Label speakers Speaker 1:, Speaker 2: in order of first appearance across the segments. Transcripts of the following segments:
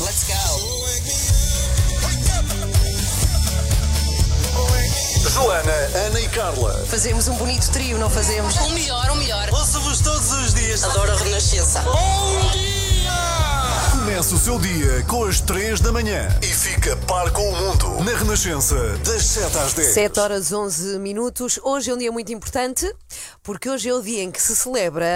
Speaker 1: Let's go.
Speaker 2: Joana, Ana e Carla.
Speaker 1: Fazemos um bonito trio, não fazemos?
Speaker 3: O melhor, o melhor.
Speaker 2: Ouço-vos todos os dias.
Speaker 3: Adoro a Renascença.
Speaker 2: Começa o seu dia com as 3 da manhã e fica par com o mundo na Renascença, das 7 às 10.
Speaker 1: 7 horas 11 minutos. Hoje é um dia muito importante porque hoje é o dia em que se celebra.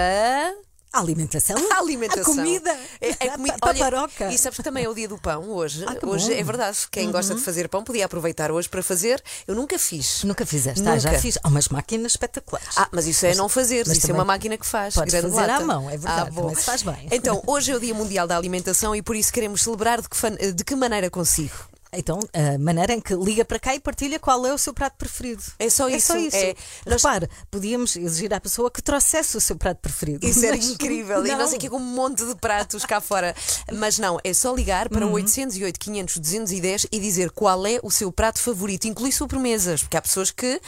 Speaker 4: A alimentação?
Speaker 1: A alimentação.
Speaker 4: A comida?
Speaker 1: É, é
Speaker 4: A
Speaker 1: comi-
Speaker 4: pa- paparoca?
Speaker 1: Olha, e sabes que também é o dia do pão hoje.
Speaker 4: Ah,
Speaker 1: hoje
Speaker 4: bom. Uhum.
Speaker 1: é verdade. Quem gosta de fazer pão podia aproveitar hoje para fazer. Eu nunca fiz.
Speaker 4: Nunca fizeste? Ah, já
Speaker 1: Nunca.
Speaker 4: fiz. Há umas máquinas espetaculares.
Speaker 1: Ah, mas isso é não fazer,
Speaker 4: mas
Speaker 1: isso é uma máquina que faz.
Speaker 4: podes
Speaker 1: grande
Speaker 4: fazer à
Speaker 1: lata.
Speaker 4: mão, é verdade,
Speaker 1: Ah, bom.
Speaker 4: faz bem.
Speaker 1: Então, hoje é o Dia Mundial da Alimentação e por isso queremos celebrar de que, de que maneira consigo.
Speaker 4: Então, a maneira em que liga para cá e partilha qual é o seu prato preferido.
Speaker 1: É só isso.
Speaker 4: É só isso.
Speaker 1: É, nós...
Speaker 4: Podíamos exigir à pessoa que trouxesse o seu prato preferido.
Speaker 1: Isso era incrível.
Speaker 4: Não.
Speaker 1: E nós aqui com um monte de pratos cá fora. Mas não, é só ligar para o uhum. 808 500 210 e dizer qual é o seu prato favorito. Inclui sobremesas, porque há pessoas que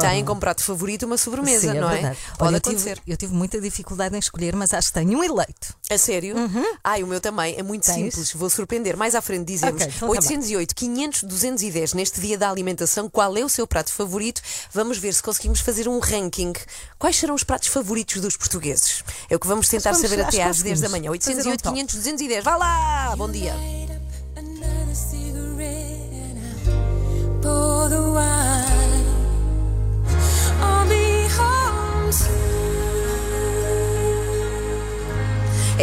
Speaker 1: têm como prato favorito uma sobremesa,
Speaker 4: Sim, é
Speaker 1: não é?
Speaker 4: verdade.
Speaker 1: é? Pode
Speaker 4: Olha,
Speaker 1: acontecer.
Speaker 4: Eu tive, eu tive, muita dificuldade em escolher, mas acho que tenho um eleito.
Speaker 1: A sério? Uhum. Ai, o meu também. É muito
Speaker 4: Tens?
Speaker 1: simples. Vou surpreender. Mais à frente dizemos
Speaker 4: okay, então tá
Speaker 1: 808 Portanto, 500, 210 neste dia da alimentação, qual é o seu prato favorito? Vamos ver se conseguimos fazer um ranking. Quais serão os pratos favoritos dos portugueses? É o que vamos tentar
Speaker 4: vamos,
Speaker 1: saber até às 10 da manhã. 808-500-210. Vá lá! Bom dia!
Speaker 5: The wine, I'll be home soon.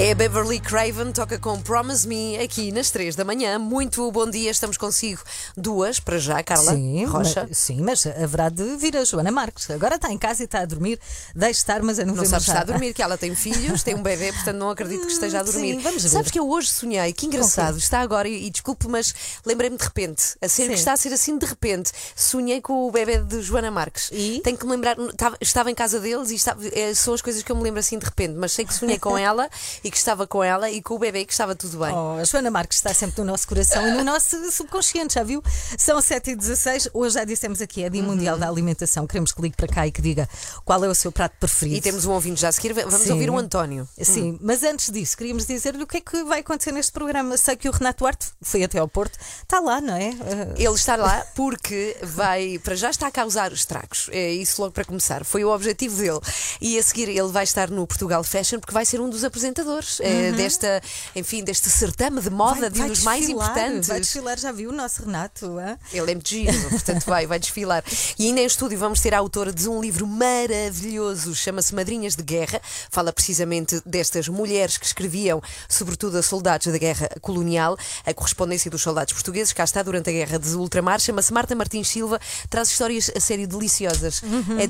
Speaker 1: É a Beverly Craven, toca com Promise Me aqui nas 3 da manhã. Muito bom dia, estamos consigo duas para já, Carla
Speaker 4: Sim,
Speaker 1: Rocha.
Speaker 4: Mas, sim, mas haverá de vir a Joana Marques. Agora está em casa e está a dormir. Deixe estar, mas eu não,
Speaker 1: Não sabes se está a dormir, que ela tem filhos, tem um bebê, portanto não acredito que esteja a dormir.
Speaker 4: Sim, vamos ver.
Speaker 1: Sabes que eu hoje sonhei, que engraçado, está agora, e, e desculpe, mas lembrei-me de repente, a que
Speaker 4: Sim.
Speaker 1: está a ser assim de repente. Sonhei com o bebê de Joana Marques.
Speaker 4: E?
Speaker 1: Tenho que me lembrar, estava, estava em casa deles e estava, eh, são as coisas que eu me lembro assim de repente, mas sei que sonhei com ela e que estava com ela e com o bebê que estava tudo bem.
Speaker 4: Oh, a Joana Marques está sempre no nosso coração e no nosso subconsciente, já viu? São 7h16, hoje já dissemos aqui, é Dia Mundial da Alimentação. Queremos que ligue para cá e que diga qual é o seu prato preferido.
Speaker 1: E temos um ouvinte já a seguir, vamos
Speaker 4: Sim.
Speaker 1: ouvir o António.
Speaker 4: Sim, mas antes disso, queríamos dizer-lhe o que é que vai acontecer neste programa. Sei que o Renato Duarte foi até ao Porto, está lá, não é? Eh,
Speaker 1: Ele está lá porque vai, para já está a causar estragos. É isso logo para começar. Foi o objetivo dele. E a seguir ele vai estar no Portugal Fashion porque vai ser um dos apresentadores eh, desta, enfim, deste certame de moda, de um dos mais importantes.
Speaker 4: Vai desfilar, já viu o nosso Renato? hã?
Speaker 1: Ele é muito giro, portanto vai, vai desfilar. E ainda em estúdio vamos ter a autora de um livro maravilhoso, chama-se Madrinhas de Guerra. Fala precisamente destas mulheres que escreviam, sobretudo a soldados da guerra colonial, a correspondência dos soldados portugueses. Cá está durante a guerra de ultramar. Chama-se Marta Martins Silva, traz histórias a sério deliciosas.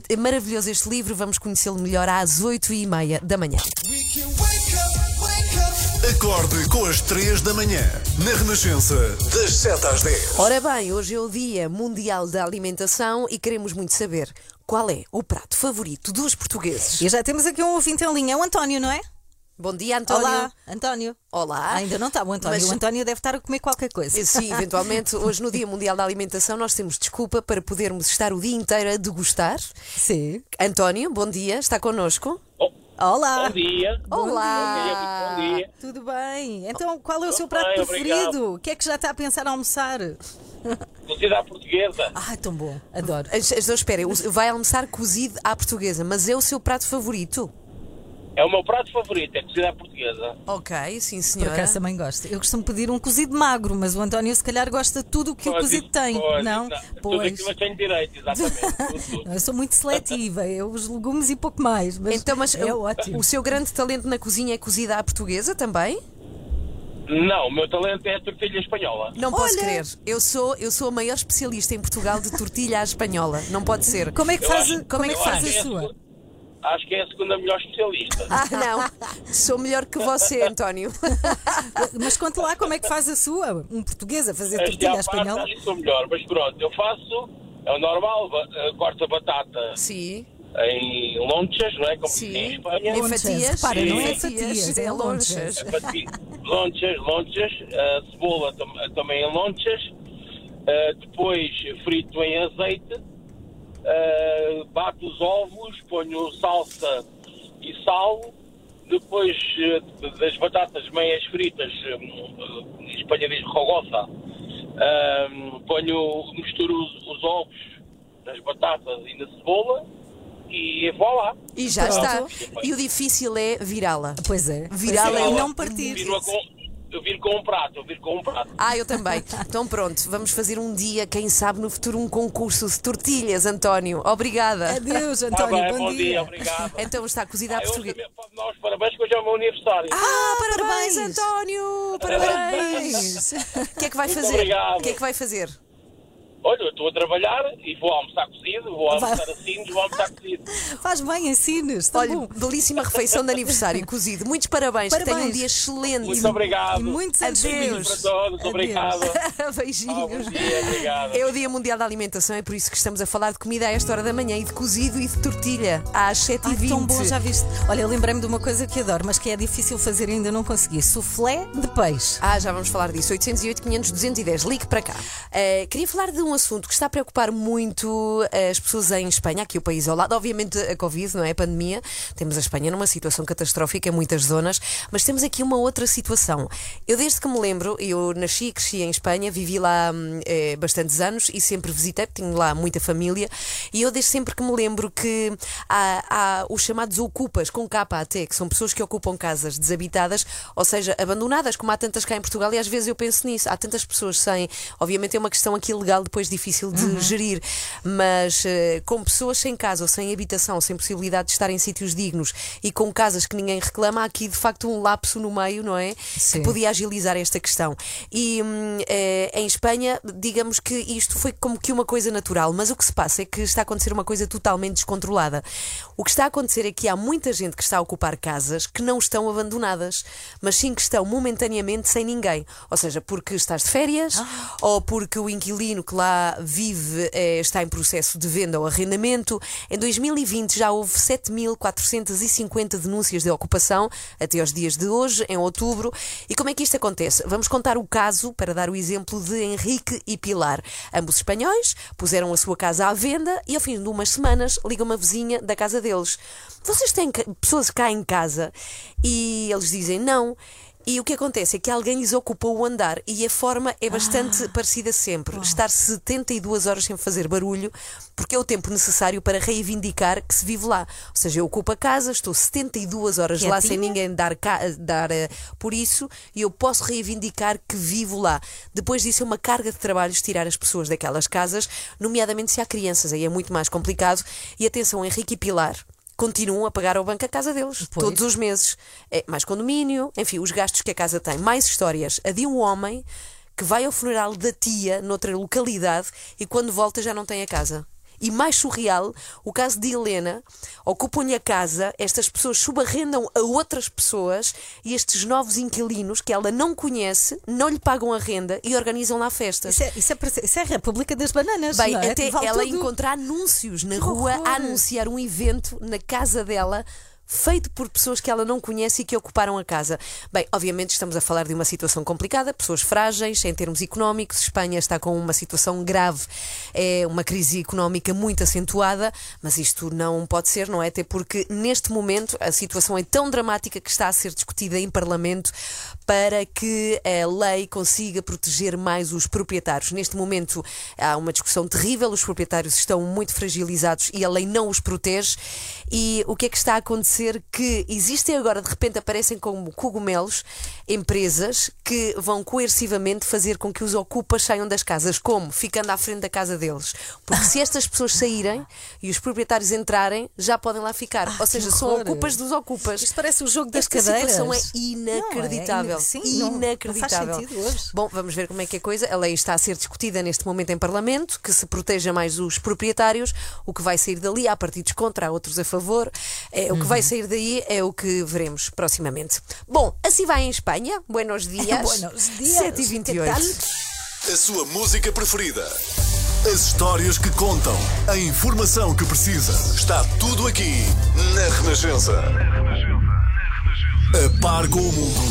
Speaker 1: É, é maravilhoso este livro, vamos conhecê-lo melhor às oito e meia da manhã.
Speaker 2: Acorde com as 3 da manhã na Renascença, das 7 às 10.
Speaker 1: Ora bem, hoje é o Dia Mundial da Alimentação e queremos muito saber qual é o prato favorito dos portugueses.
Speaker 4: E já temos aqui um ouvinte em linha, é o António, não é?
Speaker 1: Bom dia, António.
Speaker 4: Olá, António.
Speaker 1: Olá.
Speaker 4: Ainda não está o António.
Speaker 1: Mas-
Speaker 4: O António deve estar a comer qualquer coisa.
Speaker 1: Sim, eventualmente, hoje no Dia Mundial da Alimentação, nós temos desculpa para podermos estar o dia inteiro a degustar.
Speaker 4: Sim.
Speaker 1: António, bom dia, está connosco?
Speaker 4: Olá.
Speaker 6: Bom dia.
Speaker 1: Olá!
Speaker 6: Bom dia.
Speaker 4: Tudo bem. Então, qual é o seu prato
Speaker 6: bem,
Speaker 4: preferido?
Speaker 6: obrigado.
Speaker 4: O que é que já está a pensar a almoçar?
Speaker 6: Cozida à portuguesa.
Speaker 4: Ah, tão bom. Adoro.
Speaker 1: Duas, espera, vai almoçar cozido à portuguesa, mas é o seu prato favorito?
Speaker 6: É o meu prato favorito, é cozida à portuguesa.
Speaker 1: Ok, sim,
Speaker 4: Por
Speaker 1: senhora.
Speaker 4: acaso também gosto. Eu costumo pedir um cozido magro, mas o António se calhar gosta de tudo o que o
Speaker 6: Pois,
Speaker 4: cozido
Speaker 6: isso,
Speaker 4: tem.
Speaker 6: pois,
Speaker 4: não?
Speaker 6: Tudo
Speaker 4: Pois.
Speaker 6: aquilo eu tenho direito, exatamente. Tudo, tudo.
Speaker 4: Eu sou muito seletiva, eu os legumes e pouco mais. Mas
Speaker 1: Então, mas
Speaker 4: é
Speaker 1: o,
Speaker 4: ótimo.
Speaker 1: o seu grande talento na cozinha é cozida à portuguesa também?
Speaker 6: Não, o meu talento é a tortilha espanhola.
Speaker 1: Não posso
Speaker 4: Olha!
Speaker 1: crer. Eu sou, eu sou a maior especialista em Portugal de tortilha à espanhola. Não pode ser.
Speaker 4: Como é que
Speaker 6: Eu
Speaker 4: faz,
Speaker 6: acho-
Speaker 4: como é que
Speaker 6: eu
Speaker 4: faz
Speaker 6: acho
Speaker 4: a
Speaker 6: é
Speaker 4: sua?
Speaker 6: Acho que é a segunda melhor especialista.
Speaker 1: Ah, não. Sou melhor que você, António.
Speaker 4: Mas conte lá como é que faz a sua. Um português a fazer tortilha à
Speaker 6: parte
Speaker 4: espanhola.
Speaker 6: acho que sou melhor, mas pronto, eu faço, é o normal, eh, corto a batata
Speaker 1: Sim,
Speaker 6: em lonchas, não é? Como diz em
Speaker 1: sim.
Speaker 6: Espanha.
Speaker 1: Em fatias.
Speaker 4: repara,
Speaker 1: em
Speaker 6: não é
Speaker 4: fatias, é lonchas.
Speaker 6: É lonchas, lonchas, a cebola tam- também em lonchas, ah, depois frito em azeite, ah, bato os ovos, ponho salsa e sal, depois eh, das batatas meias fritas, hum, em Espanha diz rogosa, hum, ponho, misturo os, os ovos nas batatas e na cebola e vou lá.
Speaker 1: E já
Speaker 4: Pronto.
Speaker 1: está. E o difícil é virá-la.
Speaker 4: Pois é.
Speaker 1: Virá-la é
Speaker 4: e não partir.
Speaker 6: Com, eu viro com um prato, eu viro com um prato.
Speaker 1: Ah, eu também. Então pronto, vamos fazer um dia, quem sabe no futuro, um concurso de tortilhas, António. Obrigada.
Speaker 4: Adeus,
Speaker 6: Tá
Speaker 4: António.
Speaker 6: bem,
Speaker 4: bom, dia.
Speaker 6: obrigado.
Speaker 1: Então está cozida
Speaker 6: Ah, eu
Speaker 1: portuguesa.
Speaker 6: os parabéns que hoje é o meu aniversário.
Speaker 1: Ah, parabéns,
Speaker 4: parabéns.
Speaker 1: António! Parabéns! O que é que vai fazer?
Speaker 6: obrigado.
Speaker 1: O que é que vai fazer?
Speaker 6: Olha, eu estou a trabalhar e vou almoçar cozido, vou almoçar assim, vou almoçar cozido.
Speaker 4: Faz bem, ensines. Tá
Speaker 1: Olha,
Speaker 4: bom.
Speaker 1: belíssima refeição de aniversário cozido. Muitos parabéns, que tenha um
Speaker 4: Parabéns.
Speaker 1: dia excelente.
Speaker 6: Muito obrigado.
Speaker 4: E muitos
Speaker 1: Adeus.
Speaker 6: Beijinhos para todos,
Speaker 4: Adeus.
Speaker 6: obrigado.
Speaker 1: Beijinhos.
Speaker 6: dia, obrigado.
Speaker 1: É o Dia Mundial da Alimentação, é por isso que estamos a falar de comida a esta hora da manhã e de cozido e de tortilha às
Speaker 4: Ai,
Speaker 1: 7h20.
Speaker 4: tão bom, já viste? Olha, eu lembrei-me de uma coisa que adoro, mas que é difícil fazer e ainda não consegui. Soufflé de peixe.
Speaker 1: Ah, já vamos falar disso. 808 500 210. Ligue para cá. Eh, queria falar de um assunto que está a preocupar muito as pessoas em Espanha, aqui o país ao lado. Obviamente a Covid, não é? A pandemia. Temos a Espanha numa situação catastrófica em muitas zonas, mas temos aqui uma outra situação. Eu, desde que me lembro, eu nasci e cresci em Espanha, vivi lá eh, bastantes anos e sempre visitei, tenho lá muita família, e eu desde sempre que me lembro que há, há os chamados ocupas, com capa até, que são pessoas que ocupam casas desabitadas, ou seja, abandonadas, como há tantas cá em Portugal, e às vezes eu penso nisso. Há tantas pessoas sem. Obviamente é uma questão aqui legal, depois difícil de gerir, mas eh, com pessoas sem casa ou sem habitação, sem possibilidade de estar em sítios dignos e com casas que ninguém reclama, há aqui de facto um lapso no meio, não é?
Speaker 4: Sim.
Speaker 1: Que podia agilizar esta questão. E hum, eh, em Espanha, digamos que isto foi como que uma coisa natural, mas o que se passa é que está a acontecer uma coisa totalmente descontrolada. O que está a acontecer é que há muita gente que está a ocupar casas que não estão abandonadas, mas sim que estão momentaneamente sem ninguém. Ou seja, porque estás de férias ou porque o inquilino que lá vive eh, está em processo de venda ou arrendamento. Em 2020 já houve 7.450 denúncias de ocupação até aos dias de hoje, em outubro. E como é que isto acontece? Vamos contar o caso para dar o exemplo de Henrique e Pilar. Ambos espanhóis puseram a sua casa à venda e ao fim de umas semanas liga uma vizinha da casa deles. Vocês têm pessoas cá em casa? E eles dizem não. E o que acontece é que alguém lhes ocupou o andar e a forma é bastante parecida sempre. Estar 72 horas sem fazer barulho, porque é o tempo necessário para reivindicar que se vive lá. Ou seja, eu ocupo a casa, estou 72 horas lá sem
Speaker 4: Quietinha?
Speaker 1: ninguém dar, dar eh, por isso e eu posso reivindicar que vivo lá. Depois disso é uma carga de trabalhos tirar as pessoas daquelas casas, nomeadamente se há crianças, aí é muito mais complicado. E atenção, Henrique e Pilar continuam a pagar ao banco a casa deles
Speaker 4: Pois.
Speaker 1: todos os meses. É mais condomínio, enfim, os gastos que a casa tem. Mais histórias. A de um homem que vai ao funeral da tia noutra localidade e quando volta já não tem a casa. E mais surreal, o caso de Helena, ocupam-lhe a casa, estas pessoas subarrendam a outras pessoas e estes novos inquilinos que ela não conhece não lhe pagam a renda e organizam lá festas.
Speaker 4: Isso é, isso é, isso é a República das Bananas.
Speaker 1: Bem,
Speaker 4: é?
Speaker 1: até
Speaker 4: Vale
Speaker 1: ela
Speaker 4: tudo.
Speaker 1: encontrar anúncios na
Speaker 4: Que
Speaker 1: rua
Speaker 4: horror.
Speaker 1: a anunciar um evento na casa dela. Feito por pessoas que ela não conhece e que ocuparam a casa. Bem, obviamente estamos a falar de uma situação complicada, pessoas frágeis em termos económicos. Espanha está com uma situação grave, é uma crise económica muito acentuada, mas isto não pode ser, não é? Até porque neste momento a situação é tão dramática que está a ser discutida em Parlamento para que a lei consiga proteger mais os proprietários. Neste momento há uma discussão terrível, os proprietários estão muito fragilizados e a lei não os protege. E o que é que está a acontecer? Que existem agora, de repente, aparecem como cogumelos empresas que vão coercivamente fazer com que os ocupas saiam das casas. Como? Ficando à frente da casa deles. Porque se estas pessoas saírem e os proprietários entrarem, já podem lá ficar. Ou seja,
Speaker 4: Ah,
Speaker 1: são ocupas dos ocupas.
Speaker 4: Isto parece o jogo das
Speaker 1: Esta
Speaker 4: cadeiras.
Speaker 1: situação é
Speaker 4: Não,
Speaker 1: inacreditável.
Speaker 4: é sim, não- não
Speaker 1: inacreditável.
Speaker 4: faz sentido hoje.
Speaker 1: Bom, vamos ver como é que é a coisa. A lei está a ser discutida neste momento em Parlamento, que se proteja mais os proprietários. O que vai sair dali, há partidos contra, há outros a favor. É, o que
Speaker 4: Uhum.
Speaker 1: vai sair daí é o que veremos proximamente. Bom, assim vai em Espanha. Buenos dias.
Speaker 4: Buenos dias.
Speaker 1: 7h28.
Speaker 4: Que tal?
Speaker 2: A sua música preferida. As histórias que contam. A informação que precisa. Está tudo aqui na Renascença. A par com o mundo.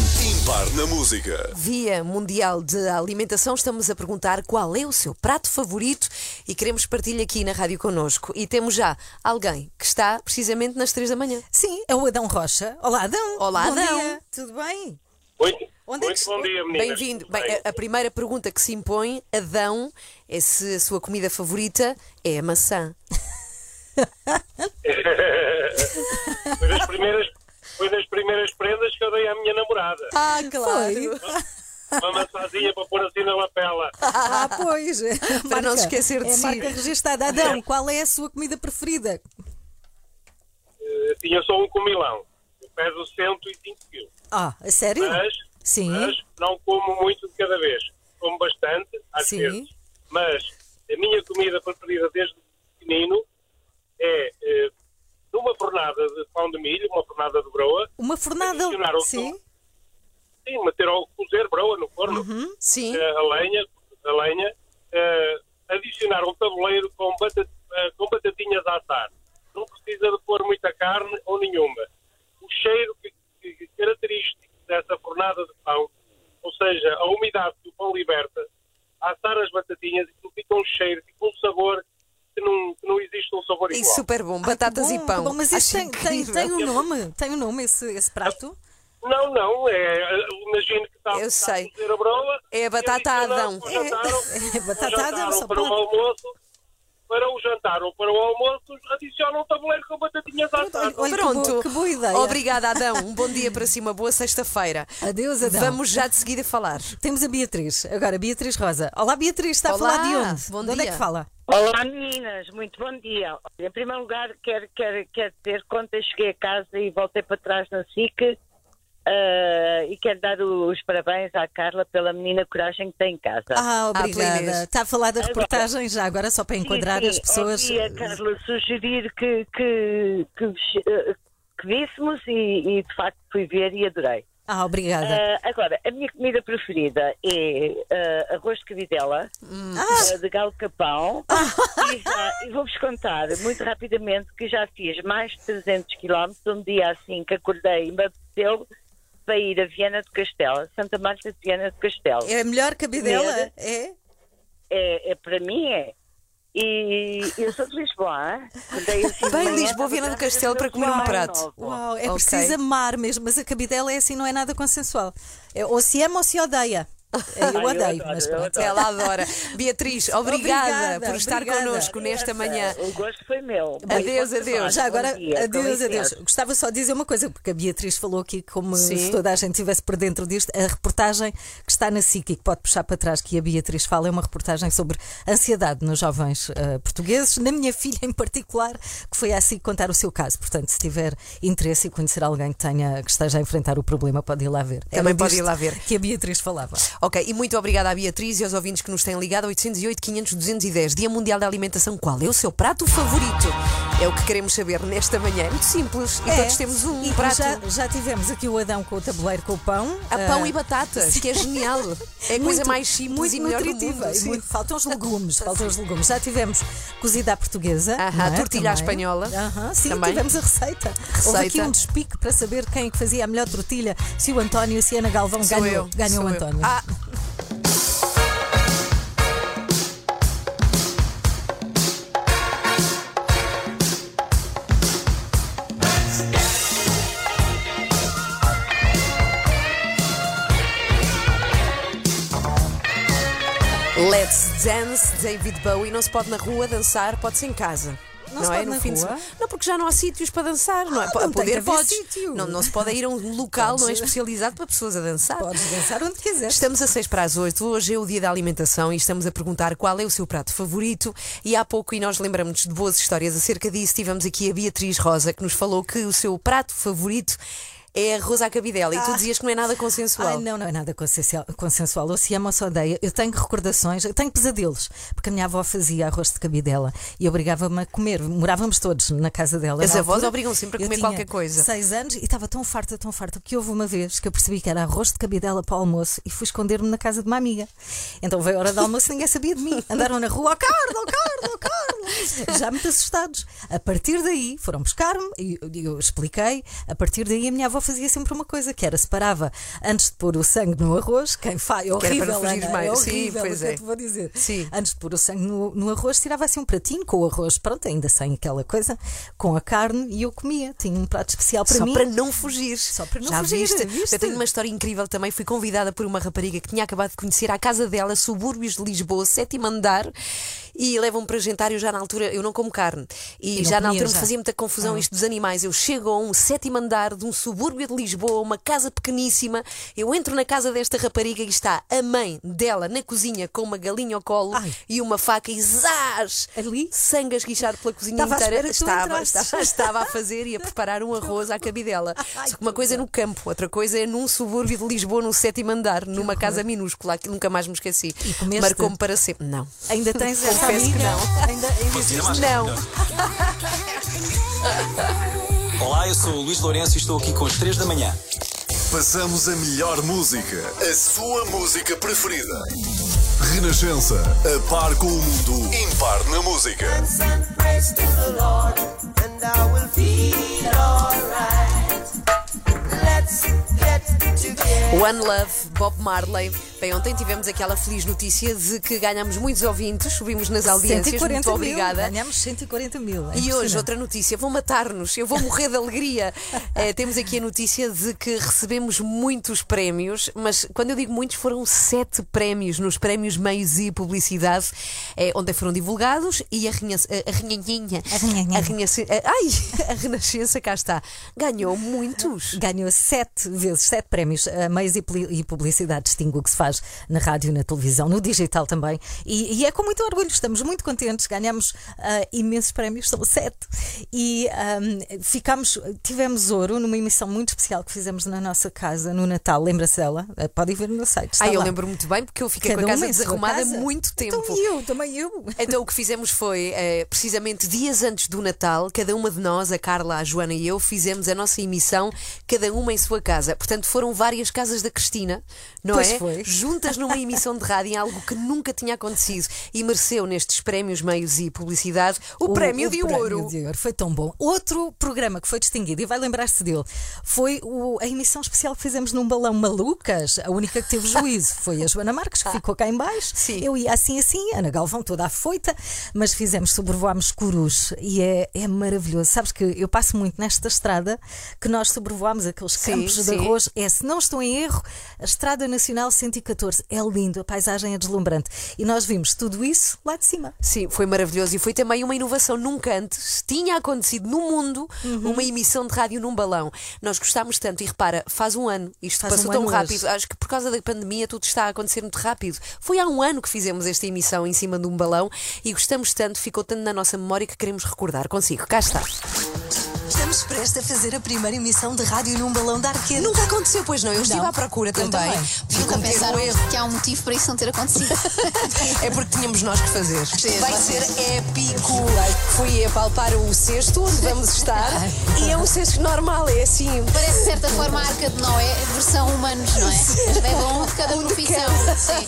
Speaker 2: Par na música.
Speaker 1: Via Mundial de Alimentação, estamos a perguntar qual é o seu prato favorito e queremos partilhar aqui na rádio connosco. E temos já alguém que está precisamente nas três da manhã.
Speaker 4: Sim, é o Adão Rocha. Olá, Adão.
Speaker 1: Olá,
Speaker 4: Bom
Speaker 1: Adão.
Speaker 4: dia. Tudo bem?
Speaker 6: Muito,
Speaker 4: Onde é
Speaker 6: muito
Speaker 4: que-
Speaker 6: bom dia, meninas.
Speaker 1: Bem-vindo.
Speaker 6: Tudo
Speaker 1: Bem, a, a primeira pergunta que se impõe, Adão, é se a sua comida favorita é a maçã.
Speaker 6: Foi das primeiras, foi das primeiras prendas que eu dei à minha namorada.
Speaker 1: Ah,
Speaker 4: Foi.
Speaker 6: Uma maçãzinha para pôr assim na lapela.
Speaker 4: Ah, pois.
Speaker 1: Para não se esquecer de
Speaker 4: é
Speaker 1: si.
Speaker 4: marca registada. Adão, qual é a sua comida preferida?
Speaker 6: Eh, Tinha só um comilão. Eu peso 105 quilos.
Speaker 4: Ah, a sério?
Speaker 6: Mas,
Speaker 4: Sim.
Speaker 6: mas não como muito de cada vez. Como bastante, às
Speaker 4: Sim.
Speaker 6: vezes. Mas a minha comida preferida desde pequenino é eh, fornada de pão de milho, uma fornada de broa.
Speaker 4: Uma fornada. Sim.
Speaker 6: tom. Sim, meter ao cozer broa no forno.
Speaker 1: Sim.
Speaker 6: eh, a lenha, a lenha eh, adicionar um tabuleiro com, batat, eh, com batatinhas a assar. Não precisa de pôr muita carne ou nenhuma. O cheiro que, que- característico dessa fornada de pão, ou seja, a umidade que o pão liberta, a assar as batatinhas, aquilo fica um cheiro, fica um sabor que não, que não existe um sabor
Speaker 1: E
Speaker 6: igual.
Speaker 1: super bom, batatas
Speaker 4: que
Speaker 1: e
Speaker 4: bom,
Speaker 1: pão.
Speaker 4: bom. Mas isso tem, tem, tem um nome? Tem um nome esse, esse prato?
Speaker 6: Não, não, é, imagino que está,
Speaker 1: Eu
Speaker 6: está
Speaker 1: sei.
Speaker 6: a cozer a broa.
Speaker 1: É a batata
Speaker 6: e
Speaker 1: Adão.
Speaker 6: para o jantar,
Speaker 4: É, batata
Speaker 6: para o jantar
Speaker 4: Adão,
Speaker 6: ou
Speaker 4: só
Speaker 6: para o almoço, para o jantar ou para o almoço, adiciona um tabuleiro com batatinhas
Speaker 4: olha, que
Speaker 1: Pronto.
Speaker 4: boa- que boa ideia.
Speaker 1: Obrigada, Adão. Um bom dia para si, uma boa sexta-feira.
Speaker 4: Adeus, Adão.
Speaker 1: Vamos já de seguida falar.
Speaker 4: Temos a Beatriz. Agora, Beatriz Rosa. Olá, Beatriz. Está
Speaker 1: Olá,
Speaker 4: a falar de onde?
Speaker 1: bom
Speaker 4: de onde é
Speaker 1: dia.
Speaker 4: que fala?
Speaker 7: Olá meninas, muito bom dia. Olha, Em primeiro lugar, quero, quero, quero dizer que ontem cheguei a casa e voltei para trás na SIC ah, e quero dar os parabéns à Carla pela menina coragem que tem em casa.
Speaker 4: Ah,
Speaker 1: Inês.
Speaker 4: obrigada. Está a falar da reportagem já agora, só para
Speaker 7: Sim,
Speaker 4: enquadrar
Speaker 7: sim,
Speaker 4: as pessoas.
Speaker 7: Ouvi a Carla sugerir que, que, que, que víssemos e, e, de facto fui ver e adorei.
Speaker 4: Ah, obrigada.
Speaker 7: Ah, agora, a minha comida preferida é ah, arroz de cabidela, ah, de galo capão. e, já- e vou-vos contar muito rapidamente que já fiz mais de 300 km um dia assim que acordei e me apeteceu para ir a Viana de Castelo, Santa Marta de Viana de Castelo.
Speaker 4: É a melhor cabidela?
Speaker 7: Medo.
Speaker 4: É?
Speaker 7: É, é, para mim é. E eu sou de Lisboa. Acordei assim
Speaker 1: Bem, Lisboa, Viana do Castelo para comer um prato.
Speaker 4: Uau, é
Speaker 1: Ok.
Speaker 4: preciso amar mesmo, mas a cabidela é assim, não é nada consensual. É, ou se ama ou se odeia. É, Eu
Speaker 7: Ai, eu
Speaker 4: odeio,
Speaker 7: adoro,
Speaker 4: mas pronto.
Speaker 1: Ela adora. Beatriz, obrigada,
Speaker 4: Obrigada,
Speaker 1: por estar
Speaker 4: obrigada.
Speaker 1: connosco nesta manhã.
Speaker 7: O gosto foi meu.
Speaker 1: Adeus, adeus.
Speaker 4: Já agora,
Speaker 7: dia,
Speaker 4: adeus, adeus. Gostava só de dizer uma coisa, porque a Beatriz falou aqui como
Speaker 1: Sim.
Speaker 4: se toda a gente estivesse por dentro disto. A reportagem que está na SIC e que pode puxar para trás, que a Beatriz fala, é uma reportagem sobre ansiedade nos jovens eh, portugueses, na minha filha em particular, que foi à SIC contar o seu caso. Portanto, se tiver interesse em conhecer alguém que, tenha, que esteja a enfrentar o problema, pode ir lá ver.
Speaker 1: Também
Speaker 4: Era
Speaker 1: pode ir lá ver.
Speaker 4: Que a Beatriz falava.
Speaker 1: Ok, e muito obrigada à Beatriz e aos ouvintes que nos têm ligado. 808 500 210, Dia Mundial da Alimentação. Qual é o seu prato favorito? É o que queremos saber nesta manhã. É muito simples. E
Speaker 4: É.
Speaker 1: todos temos um
Speaker 4: E
Speaker 1: prato.
Speaker 4: Já, já tivemos aqui o Adão com o tabuleiro com o pão.
Speaker 1: A pão
Speaker 4: Ah,
Speaker 1: e batatas, que é genial. É a coisa mais simples
Speaker 4: muito
Speaker 1: e melhor do
Speaker 4: nutritiva.
Speaker 1: mundo.
Speaker 4: E
Speaker 1: Sim.
Speaker 4: muito- faltam os legumes, faltam os legumes. Já tivemos cozida à portuguesa,
Speaker 1: Aham,
Speaker 4: é?
Speaker 1: tortilha à espanhola.
Speaker 4: Aham, sim,
Speaker 1: Também.
Speaker 4: tivemos a receita. Houve aqui
Speaker 1: Receita.
Speaker 4: um despique para saber quem é que fazia a melhor tortilha, se o António, se a Ana Galvão
Speaker 1: Sou
Speaker 4: ganhou,
Speaker 1: eu.
Speaker 4: ganhou
Speaker 1: sou
Speaker 4: o. António.
Speaker 1: Ah, Let's Dance, David Bowie. Não se pode na rua dançar, pode-se em casa.
Speaker 4: Não se
Speaker 1: é?
Speaker 4: pode na
Speaker 1: fim de
Speaker 4: rua?
Speaker 1: semana. Não, porque já não há sítios para dançar, não é?
Speaker 4: Ah, não
Speaker 1: poder podes. Não, não se pode ir a um local, não é especializado para pessoas a dançar.
Speaker 4: Podes dançar onde quiseres.
Speaker 1: Estamos a 6 para as 8. Hoje é o dia da alimentação e estamos a perguntar qual é o seu prato favorito. E há pouco, e nós lembramos de boas histórias acerca disso, tivemos aqui a Beatriz Rosa que nos falou que o seu prato favorito é arroz à cabidela. E tu dizias que não é nada consensual.
Speaker 4: Ai, não, não é nada consensual, consensual. Ou se ama ou se odeia. Eu tenho recordações, eu tenho pesadelos, porque a minha avó fazia arroz de cabidela e obrigava-me a comer. Morávamos todos na casa dela.
Speaker 1: As avós obrigam sempre a comer qualquer coisa.
Speaker 4: Seis anos e estava tão farta, tão farta, que houve uma vez que eu percebi que era arroz de cabidela para o almoço e fui esconder-me na casa de uma amiga. Então veio a hora do almoço e ninguém sabia de mim. Andaram na rua, ó Carlos, ó Carlos, ó Carlos. Já muito assustados. A partir daí foram buscar-me e eu, eu expliquei. A partir daí a minha avó avó fazia sempre uma coisa, que era separava antes de pôr o sangue no arroz, quem faz, é
Speaker 1: para
Speaker 4: horrível, Ana,
Speaker 1: mais.
Speaker 4: é
Speaker 1: Sim,
Speaker 4: horrível
Speaker 1: pois
Speaker 4: o que
Speaker 1: é.
Speaker 4: eu te vou dizer.
Speaker 1: Sim.
Speaker 4: Antes de pôr o sangue no, no arroz, tirava assim um pratinho com o arroz, pronto, ainda sem aquela coisa, com a carne e eu comia. Tinha um prato especial para
Speaker 1: Só
Speaker 4: mim.
Speaker 1: para não fugir.
Speaker 4: Só para não
Speaker 1: Já
Speaker 4: fugir,
Speaker 1: viste?
Speaker 4: viste?
Speaker 1: Eu tenho uma história incrível também. Fui convidada por uma rapariga que tinha acabado de conhecer à casa dela, subúrbios de Lisboa, sétimo andar. E levam-me para jantar. Eu já na altura, eu não como carne. E,
Speaker 4: E
Speaker 1: já na altura me
Speaker 4: já?
Speaker 1: fazia muita confusão isto dos animais. Eu chego a um sétimo andar de um subúrbio de Lisboa, uma casa pequeníssima. Eu entro na casa desta rapariga e está a mãe dela na cozinha com uma galinha ao colo
Speaker 4: Ai.
Speaker 1: e uma faca e zás!
Speaker 4: Ali?
Speaker 1: Sangue a esguichar pela cozinha
Speaker 4: Estava
Speaker 1: inteira. Estava, estava, estava a fazer e a preparar um arroz à cabidela. Só que uma coisa é no campo, outra coisa é num subúrbio de Lisboa, no sétimo andar, numa casa minúscula. Aquilo nunca mais me esqueci.
Speaker 4: E?
Speaker 1: Marcou-me para sempre. Não.
Speaker 4: Ainda tens essa
Speaker 1: Confesso que não.
Speaker 4: Ainda, ainda existe?
Speaker 1: Não.
Speaker 8: Olá, eu sou o Luís Lourenço e estou aqui com as 3 da manhã.
Speaker 2: Passamos a melhor música, a sua música preferida. Renascença, a par com o mundo, impar na música.
Speaker 5: and praise to the Lord, and I will feel alright.
Speaker 1: One Love, Bob Marley. Bem, ontem tivemos aquela feliz notícia de que ganhamos muitos ouvintes, subimos nas audiências.
Speaker 4: 140
Speaker 1: Muito
Speaker 4: mil.
Speaker 1: obrigada.
Speaker 4: Ganhamos 140 mil. É
Speaker 1: E hoje, outra notícia, vão matar-nos, eu vou morrer de alegria. Eh, temos aqui a notícia de que recebemos muitos prémios, mas quando eu digo muitos, foram sete prémios nos prémios Meios e Publicidade, eh, ontem foram divulgados e a, Renha, a Renhanhinha,
Speaker 4: A
Speaker 1: a eh, ai, a Renascença, cá está, ganhou muitos.
Speaker 4: Ganhou sete vezes, sete prémios, a meios e publicidade distingue o que se faz na rádio, na televisão, no digital também. E, e é com muito orgulho, estamos muito contentes, ganhamos ah, imensos prémios, são sete. E ahm, ficámos, tivemos ouro numa emissão muito especial que fizemos na nossa casa no Natal, lembra-se dela? Ah, Podem ver no site.
Speaker 1: Ai, eu
Speaker 4: lá.
Speaker 1: lembro muito bem porque eu fiquei
Speaker 4: Cada
Speaker 1: com a casa
Speaker 4: em sua
Speaker 1: desarrumada
Speaker 4: casa.
Speaker 1: há muito tempo.
Speaker 4: Então eu, também eu.
Speaker 1: Então o que fizemos foi, eh, precisamente dias antes do Natal, cada uma de nós, a Carla, a Joana e eu, fizemos a nossa emissão, cada uma em sua casa. Portanto, foram várias casas da Cristina, não
Speaker 4: Pois
Speaker 1: é?
Speaker 4: foi.
Speaker 1: Juntas numa emissão de rádio, em algo que nunca tinha acontecido. E mereceu nestes prémios, meios e publicidade o, prémio de
Speaker 4: prémio
Speaker 1: ouro.
Speaker 4: de ouro. Foi tão bom. Outro programa que foi distinguido, e vai lembrar-se dele, foi o- a emissão especial que fizemos num balão Malucas. A única que teve juízo foi a Joana Marques, que ficou cá em baixo.
Speaker 1: Sim.
Speaker 4: Eu ia assim, assim, Ana Galvão toda afoita, mas fizemos, sobrevoámos Curus e é, é maravilhoso. Sabes que eu passo muito nesta estrada que nós sobrevoámos aqueles
Speaker 1: Sim,
Speaker 4: campos de
Speaker 1: sim.
Speaker 4: arroz. É, se não estou em erro, a Estrada Nacional 114. É lindo, a paisagem é deslumbrante. E nós vimos tudo isso lá de cima.
Speaker 1: Sim, foi maravilhoso e foi também uma inovação. Nunca antes tinha acontecido no mundo
Speaker 4: Uhum.
Speaker 1: uma emissão de rádio num balão. Nós gostámos tanto e repara, faz um ano, isto
Speaker 4: Faz
Speaker 1: passou
Speaker 4: um
Speaker 1: tão rápido.
Speaker 4: hoje.
Speaker 1: Acho que por causa da pandemia tudo está a acontecer muito rápido. Foi há um ano que fizemos esta emissão em cima de um balão e gostamos tanto, ficou tanto na nossa memória que queremos recordar consigo. Cá está.
Speaker 9: Estamos prestes a fazer a primeira emissão de rádio num balão de arqueiro.
Speaker 1: Nunca aconteceu, pois não. Eu estive
Speaker 9: Não.
Speaker 1: à procura também.
Speaker 9: também.
Speaker 3: Nunca pensaram
Speaker 1: um erro.
Speaker 3: que há um motivo para isso não ter acontecido.
Speaker 1: É porque tínhamos nós que fazer.
Speaker 3: Sim,
Speaker 1: Vai
Speaker 3: vocês.
Speaker 1: ser épico. Fui a palpar o cesto onde vamos estar e é um cesto normal, é assim.
Speaker 3: Parece de certa forma a Arca de Noé, versão humanos, não é? Levam um de cada profissão. Sim.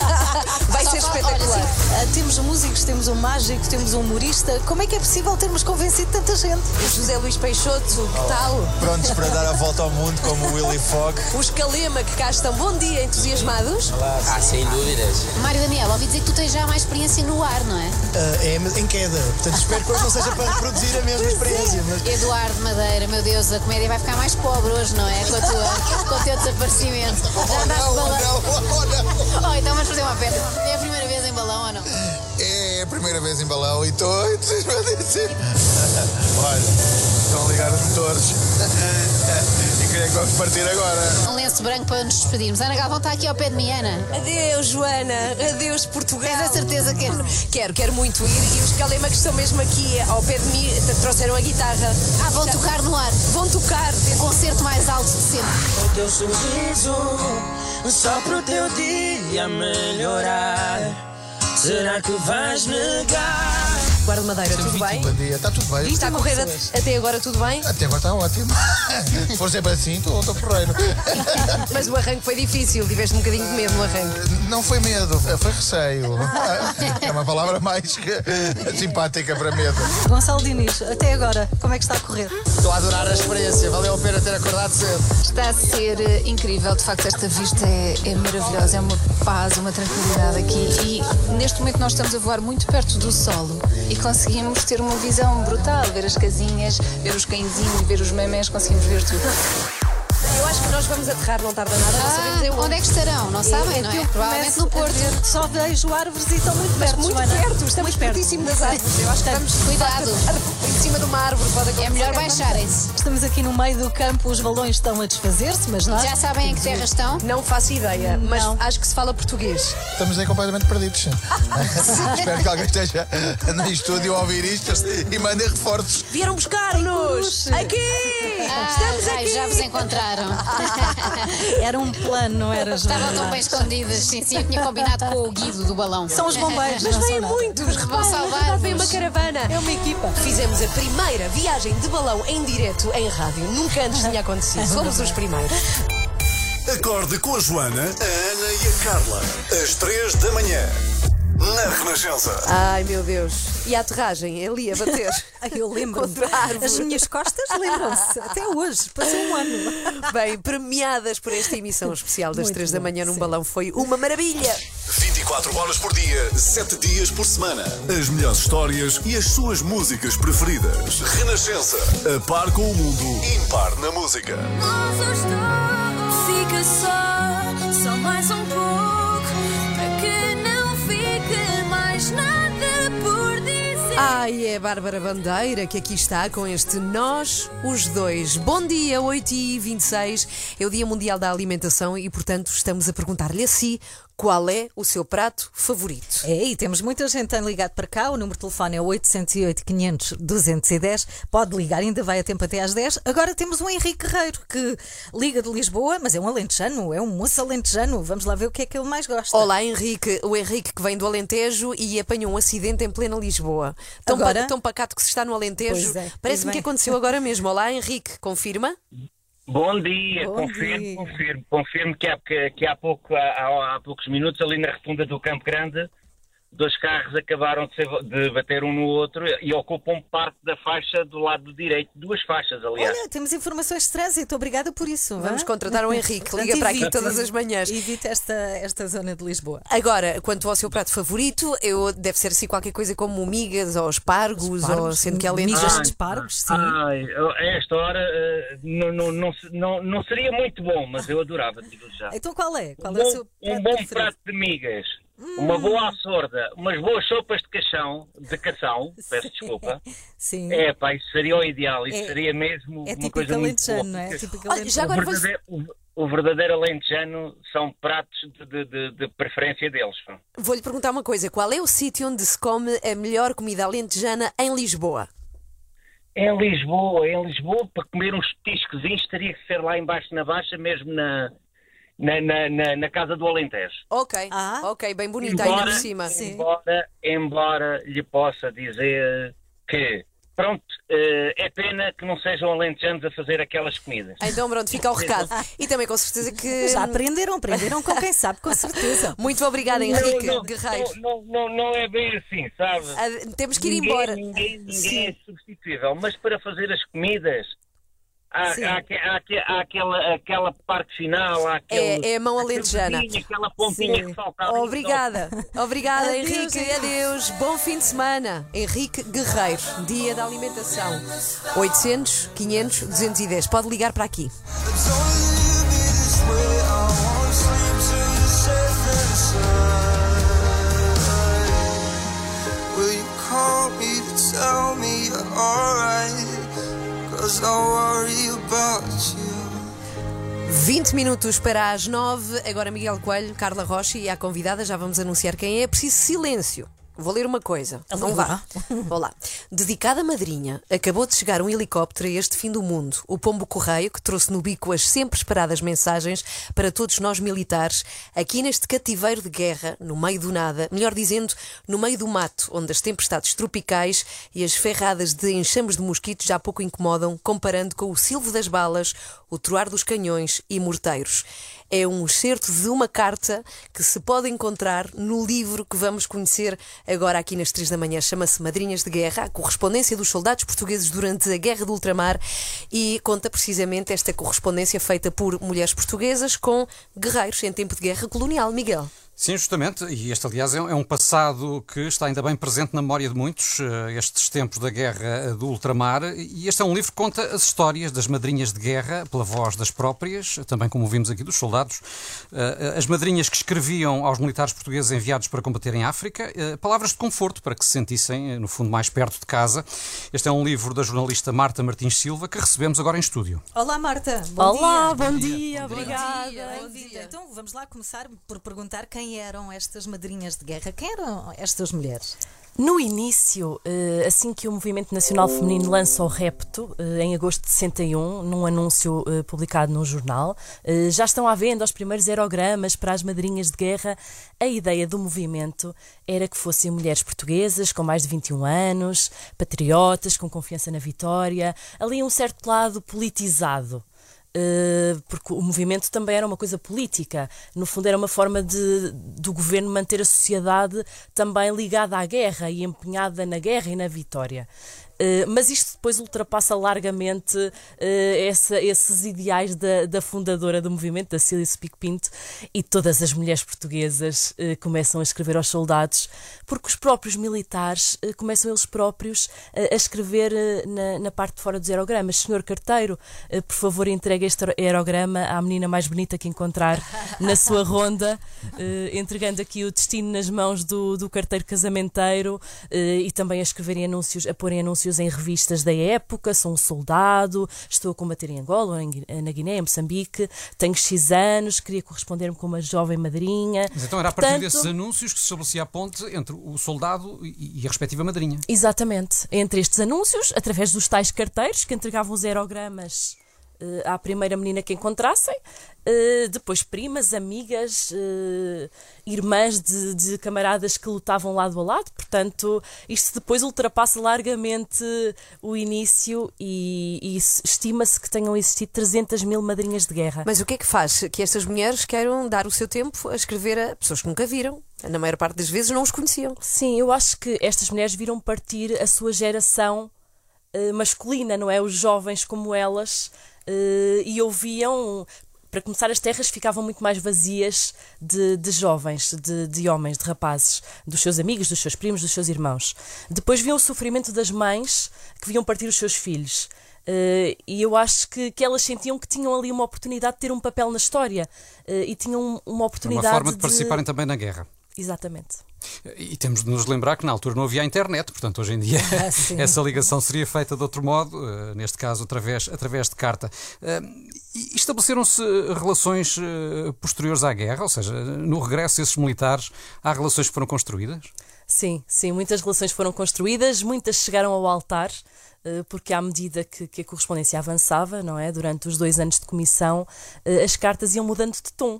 Speaker 9: Temos músicos, temos um mágico, temos um humorista. Como é que é possível termos convencido tanta gente?
Speaker 1: O José Luís Peixoto, que tal?
Speaker 10: Prontos para dar a volta ao mundo como o Willy Fogg.
Speaker 1: Os Calema que cá estão. Bom dia, entusiasmados?
Speaker 11: Ah, sem dúvidas.
Speaker 3: Mário Daniel, ouvi dizer que tu tens já mais experiência no ar, não é?
Speaker 10: Ah, é em queda. Portanto, espero que hoje não seja para reproduzir a mesma experiência. Mas
Speaker 3: Eduardo Madeira, meu Deus, a comédia vai ficar mais pobre hoje, não é? Com, a tua, com o teu desaparecimento. Já andaste de balão. Oh, então vamos fazer uma festa. É a primeira vez em balão não?
Speaker 10: É a primeira vez em balão e estou entusiasmadíssimo. Olha, estão a ligar os motores. E queria que vamos partir agora.
Speaker 3: Um lenço branco para nos despedirmos. Ana Galvão está aqui ao pé de mim, Ana.
Speaker 1: Adeus, Joana. Adeus, Portugal.
Speaker 3: Tens a certeza que.
Speaker 1: Quero, quero muito ir. E os Calema que estão mesmo aqui ao pé de mim trouxeram a guitarra.
Speaker 3: Ah, vão tocar no ar.
Speaker 1: Vão tocar.
Speaker 3: O concerto mais alto de sempre.
Speaker 5: O teu sorriso, só pro teu dia melhorar. Será que vais negar?
Speaker 1: Guarda Madeira, tudo bem?
Speaker 10: Bom dia, está tudo bem?
Speaker 1: Está a correr a- até agora tudo bem?
Speaker 10: Até agora está ótimo. Se for sempre assim, estou estou porreiro.
Speaker 1: Mas o arranque foi difícil, tiveste um bocadinho de medo no arranque.
Speaker 10: Não foi medo, foi receio. É uma palavra mais que simpática para medo.
Speaker 4: Gonçalo Diniz, até agora, como é que está a correr?
Speaker 10: Estou a adorar a experiência, valeu a pena ter acordado cedo.
Speaker 9: Está a ser eh, incrível, de facto, esta vista é, é maravilhosa, é uma paz, uma tranquilidade aqui. E neste momento nós estamos a voar muito perto do solo e conseguimos ter uma visão brutal, ver as casinhas, ver os cãezinhos, ver os memés, conseguimos ver tudo.
Speaker 1: Eu acho que nós vamos aterrar, não tarda nada, não sabemos em
Speaker 3: Ah, onde é que estarão? Não sabem, não é? Provavelmente no Porto.
Speaker 4: Só vejo árvores e estão muito perto.
Speaker 1: Muito
Speaker 4: Joana.
Speaker 1: perto, estamos
Speaker 4: Muito perto.
Speaker 1: pertíssimo das árvores. Eu acho que vamos
Speaker 3: Cuidado.
Speaker 1: em cima de uma árvore. Pode
Speaker 3: É melhor baixarem-se.
Speaker 4: Estamos aqui no meio do campo, os balões estão a desfazer-se, mas nós.
Speaker 3: Já sabem em que terra estão?
Speaker 1: Não faço ideia, mas acho que se fala português.
Speaker 10: Estamos aí completamente perdidos. sim. Espero que alguém esteja no estúdio a ouvir isto e mandem reforços.
Speaker 1: Vieram buscar-nos! Aqui! Estamos
Speaker 3: Ai,
Speaker 1: aqui!
Speaker 3: já vos encontraram.
Speaker 4: Era um plano, não era, Joana?
Speaker 3: Estavam tão bem escondidas. Sim, sim, eu tinha combinado com o Guido do balão.
Speaker 4: São os bombeiros.
Speaker 1: Mas
Speaker 4: não
Speaker 1: vêm muitos,
Speaker 3: Vão
Speaker 1: repara,
Speaker 3: salvar-vos.
Speaker 1: vem uma caravana.
Speaker 4: É uma equipa.
Speaker 1: Fizemos a primeira viagem de balão em direto em rádio. Nunca antes tinha acontecido. Somos os primeiros.
Speaker 2: Acorde com a Joana, a Ana e a Carla. Às três da manhã. Na Renascença.
Speaker 1: Ai, meu Deus. E a aterragem, ali a bater.
Speaker 4: Ai, eu lembro-me.
Speaker 1: Contra a árvore.
Speaker 4: As minhas costas lembram-se. Até hoje, passou um ano.
Speaker 1: Bem, premiadas por esta emissão especial das
Speaker 4: Muito
Speaker 1: 3 da
Speaker 4: bom,
Speaker 1: manhã num
Speaker 4: sim.
Speaker 1: balão foi uma maravilha.
Speaker 2: 24 horas por dia, 7 dias por semana. As melhores histórias e as suas músicas preferidas. Renascença. A par com o mundo. Impar na música.
Speaker 11: Fica só
Speaker 1: Ai, é a Bárbara Bandeira que aqui está com este Nós, os dois. Bom dia, 8h26. É o Dia Mundial da Alimentação e, portanto, estamos a perguntar-lhe a si qual é o seu prato favorito.
Speaker 4: É, e temos muita gente ligado para cá. O número de telefone é 808 500 210. Pode ligar, ainda vai a tempo até às 10. Agora temos o Henrique Guerreiro, que liga de Lisboa, mas é um alentejano, é um moço alentejano. Vamos lá ver o que é que ele mais gosta.
Speaker 1: Olá, Henrique. O Henrique que vem do Alentejo e apanhou um acidente em plena Lisboa. Tão,
Speaker 4: Agora?
Speaker 1: pa- tão pacato que se está no Alentejo.
Speaker 4: É,
Speaker 1: Parece-me que aconteceu agora mesmo. Olá, Henrique. Confirma?
Speaker 12: Bom dia,
Speaker 4: Bom
Speaker 12: confirmo,
Speaker 4: dia.
Speaker 12: confirmo, confirmo que há, que, que há, pouco, há, há- há poucos minutos, ali na rotunda do Campo Grande, dois carros acabaram de, ser- de bater um no outro e ocupam parte da faixa do lado direito, duas faixas, aliás.
Speaker 4: Olha, temos informações de trânsito. Obrigada por isso.
Speaker 1: Vamos contratar o Henrique. Liga para aqui todas as manhãs.
Speaker 4: Evite esta, esta zona de Lisboa.
Speaker 1: Agora, quanto ao seu prato favorito, eu, deve ser assim qualquer coisa como migas ou espargos, ou
Speaker 4: Espargos,
Speaker 1: sendo que é
Speaker 4: migas de espargos, sim.
Speaker 12: Ai, a esta hora eh, não, não, não, não, não seria muito bom, mas eu adorava, digo já.
Speaker 4: Então qual é? Qual
Speaker 12: um
Speaker 4: é o
Speaker 12: bom,
Speaker 4: seu
Speaker 12: um
Speaker 4: prato
Speaker 12: bom
Speaker 4: preferido?
Speaker 12: prato de migas, uma boa açorda, umas boas sopas de cação, de cação, peço desculpa.
Speaker 4: Sim.
Speaker 12: É, pá, isso seria o ideal, isso
Speaker 4: É-
Speaker 12: seria mesmo
Speaker 4: é
Speaker 12: uma coisa muito boa.
Speaker 4: não é? Típico
Speaker 1: Olha, já
Speaker 12: o,
Speaker 1: agora você-
Speaker 12: verdadeiro, o, o verdadeiro alentejano são pratos de, de- de- de preferência deles.
Speaker 1: Vou-lhe perguntar uma coisa: qual é o sítio onde se come a melhor comida alentejana em Lisboa?
Speaker 12: Em Lisboa, em Lisboa, para comer uns petiscozinhos teria que ser lá embaixo na Baixa, mesmo na, na, na, na- na Casa do Alentejo.
Speaker 1: Ok,
Speaker 4: Ah.
Speaker 1: ok, bem bonita ainda por cima.
Speaker 12: Embora, embora lhe possa dizer que, pronto, eh, é pena que não sejam alentejanos a fazer aquelas comidas.
Speaker 1: Então, pronto, fica o recado. E também com certeza que.
Speaker 4: Já aprenderam, aprenderam com quem sabe, com certeza.
Speaker 1: Muito obrigada, Henrique
Speaker 12: não, não,
Speaker 1: Guerreiro.
Speaker 12: Não, não, não é bem assim, sabe?
Speaker 1: Ah, temos que ir
Speaker 12: Ninguém-
Speaker 1: embora.
Speaker 12: Ninguém, ninguém
Speaker 1: Sim.
Speaker 12: é substituível, mas para fazer as comidas. Há, aquela, aquela parte final, há aquele,
Speaker 1: É, é a mão alentejana.
Speaker 12: aquela pontinha
Speaker 1: Sim.
Speaker 12: que falta.
Speaker 1: Obrigada, obrigada
Speaker 4: Adeus,
Speaker 1: Henrique,
Speaker 4: Henrique.
Speaker 1: adeus, bom fim de semana. Henrique Guerreiro, Dia da Alimentação. 800 500 210. Pode ligar para aqui.
Speaker 5: Will you call me to tell me you're alright?
Speaker 1: 20 minutos para as 9. Agora Miguel Coelho, Carla Rocha e a convidada, já vamos anunciar quem é. Preciso silêncio. Vou ler uma coisa. Não vá. Vou lá. Dedicada madrinha, acabou de chegar um helicóptero a este fim do mundo. O Pombo Correio, que trouxe no bico as sempre esperadas mensagens para todos nós militares, aqui neste cativeiro de guerra, no meio do nada, melhor dizendo, no meio do mato, onde as tempestades tropicais e as ferradas de enxames de mosquitos já pouco incomodam, comparando com o silvo das balas, o troar dos canhões e morteiros. É um excerto de uma carta que se pode encontrar no livro que vamos conhecer agora aqui nas três da manhã. Chama-se Madrinhas de Guerra, a correspondência dos soldados portugueses durante a Guerra do Ultramar e conta precisamente esta correspondência feita por mulheres portuguesas com guerreiros em tempo de guerra colonial. Miguel.
Speaker 13: Sim, justamente, e este, aliás, é um- é um passado que está ainda bem presente na memória de muitos, eh, estes tempos da guerra eh, do ultramar, e este é um livro que conta as histórias das madrinhas de guerra, pela voz das próprias, também como ouvimos aqui dos soldados, eh, as madrinhas que escreviam aos militares portugueses enviados para combater em África, palavras de conforto para que se sentissem, no fundo, mais perto de casa. Este é um livro da jornalista Marta Martins Silva, que recebemos agora em estúdio.
Speaker 4: Olá, Marta. Bom
Speaker 14: Olá,
Speaker 4: dia.
Speaker 14: bom dia, obrigada.
Speaker 4: Bem-vinda. Então vamos lá começar por perguntar quem eram estas madrinhas de guerra. Quem eram estas mulheres?
Speaker 14: No início, eh, assim que o Movimento Nacional Feminino lança o repto, eh, em agosto de 61, num anúncio eh, publicado num jornal, já estão à venda os primeiros aerogramas para as madrinhas de guerra. A ideia do movimento era que fossem mulheres portuguesas com mais de 21 anos, patriotas, com confiança na vitória, ali um certo lado politizado. Uh, porque o movimento também era uma coisa política. No fundo, era uma forma de, do governo manter a sociedade também ligada à guerra e empenhada na guerra e na vitória. Uh, mas isto depois ultrapassa largamente uh, essa- esses ideais da, da fundadora do movimento, da Cília Spic Pinto, e todas as mulheres portuguesas uh, começam a escrever aos soldados, porque os próprios militares começam eles próprios a escrever na, na parte de fora dos aerogramas. Senhor carteiro, por favor, entregue este aerograma à menina mais bonita que encontrar na sua ronda, entregando aqui o destino nas mãos do, do carteiro casamenteiro e também a escreverem anúncios, a porem anúncios em revistas da época. Sou um soldado, estou a combater em Angola, na Guiné, em Moçambique, tenho X anos, queria corresponder-me com uma jovem madrinha.
Speaker 13: Mas então era a partir
Speaker 14: Portanto,
Speaker 13: desses anúncios que se estabelecia a ponte entre o soldado e a respectiva madrinha.
Speaker 14: Exatamente. Entre estes anúncios, através dos tais carteiros que entregavam os aerogramas à primeira menina que encontrassem, eh, depois primas, amigas, eh, irmãs de, de camaradas que lutavam lado a lado. Portanto, isto depois ultrapassa largamente o início e, e se- estima-se que tenham existido 300 mil madrinhas de guerra.
Speaker 1: Mas o que é que faz que estas mulheres queiram dar o seu tempo a escrever a pessoas que nunca viram? Na maior parte das vezes não os conheciam.
Speaker 14: Sim, eu acho que estas mulheres viram partir a sua geração eh, masculina, não é? Os jovens como elas, eh, e ouviam. Para começar, as terras ficavam muito mais vazias de, de jovens, de, de homens, de rapazes, dos seus amigos, dos seus primos, dos seus irmãos. Depois viam o sofrimento das mães que viam partir os seus filhos. Eh, e eu acho que, que elas sentiam que tinham ali uma oportunidade de ter um papel na história eh, e tinham uma
Speaker 13: É uma
Speaker 14: oportunidade
Speaker 13: forma de participarem também na guerra.
Speaker 14: Exatamente.
Speaker 13: E temos de nos lembrar que na altura não havia a internet, portanto, hoje em dia
Speaker 14: Ah,
Speaker 13: essa ligação seria feita de outro modo, eh, neste caso através, através de carta. Eh, estabeleceram-se relações eh, posteriores à guerra, ou seja, no regresso desses militares, há relações que foram construídas?
Speaker 14: Sim, sim, muitas relações foram construídas, muitas chegaram ao altar, porque à medida que, que a correspondência avançava, não é? Durante os dois anos de comissão, eh, as cartas iam mudando de tom.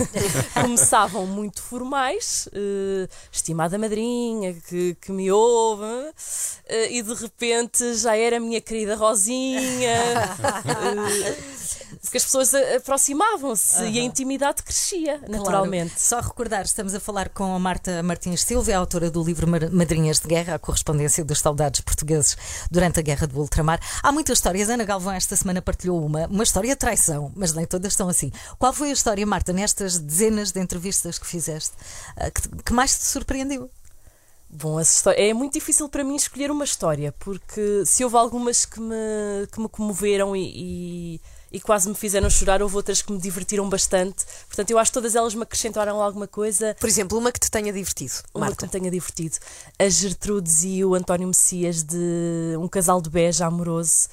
Speaker 14: Começavam muito formais, eh, estimada madrinha, que, que me ouve, eh, e de repente já era a minha querida Rosinha. porque as pessoas aproximavam-se e a intimidade crescia, naturalmente.
Speaker 4: Claro. Só recordar, estamos a falar com a Marta Martins Silva, é autora do livro Madrinhas de Guerra, a correspondência dos soldados portugueses durante a Guerra do Ultramar. Há muitas histórias. Ana Galvão esta semana partilhou uma, uma história de traição, mas nem todas estão assim. Qual foi a história, Marta, nestas dezenas de entrevistas que fizeste, ah, que, que mais te surpreendeu?
Speaker 14: Bom, é muito difícil para mim escolher uma história, porque se houve algumas que me, que me comoveram e, e, e quase me fizeram chorar, houve outras que me divertiram bastante. Portanto, eu acho que todas elas me acrescentaram alguma coisa.
Speaker 1: Por exemplo, uma que te tenha divertido,
Speaker 14: Uma
Speaker 1: Marta.
Speaker 14: que me tenha divertido. A Gertrudes e o António Messias, de um casal de bege amoroso.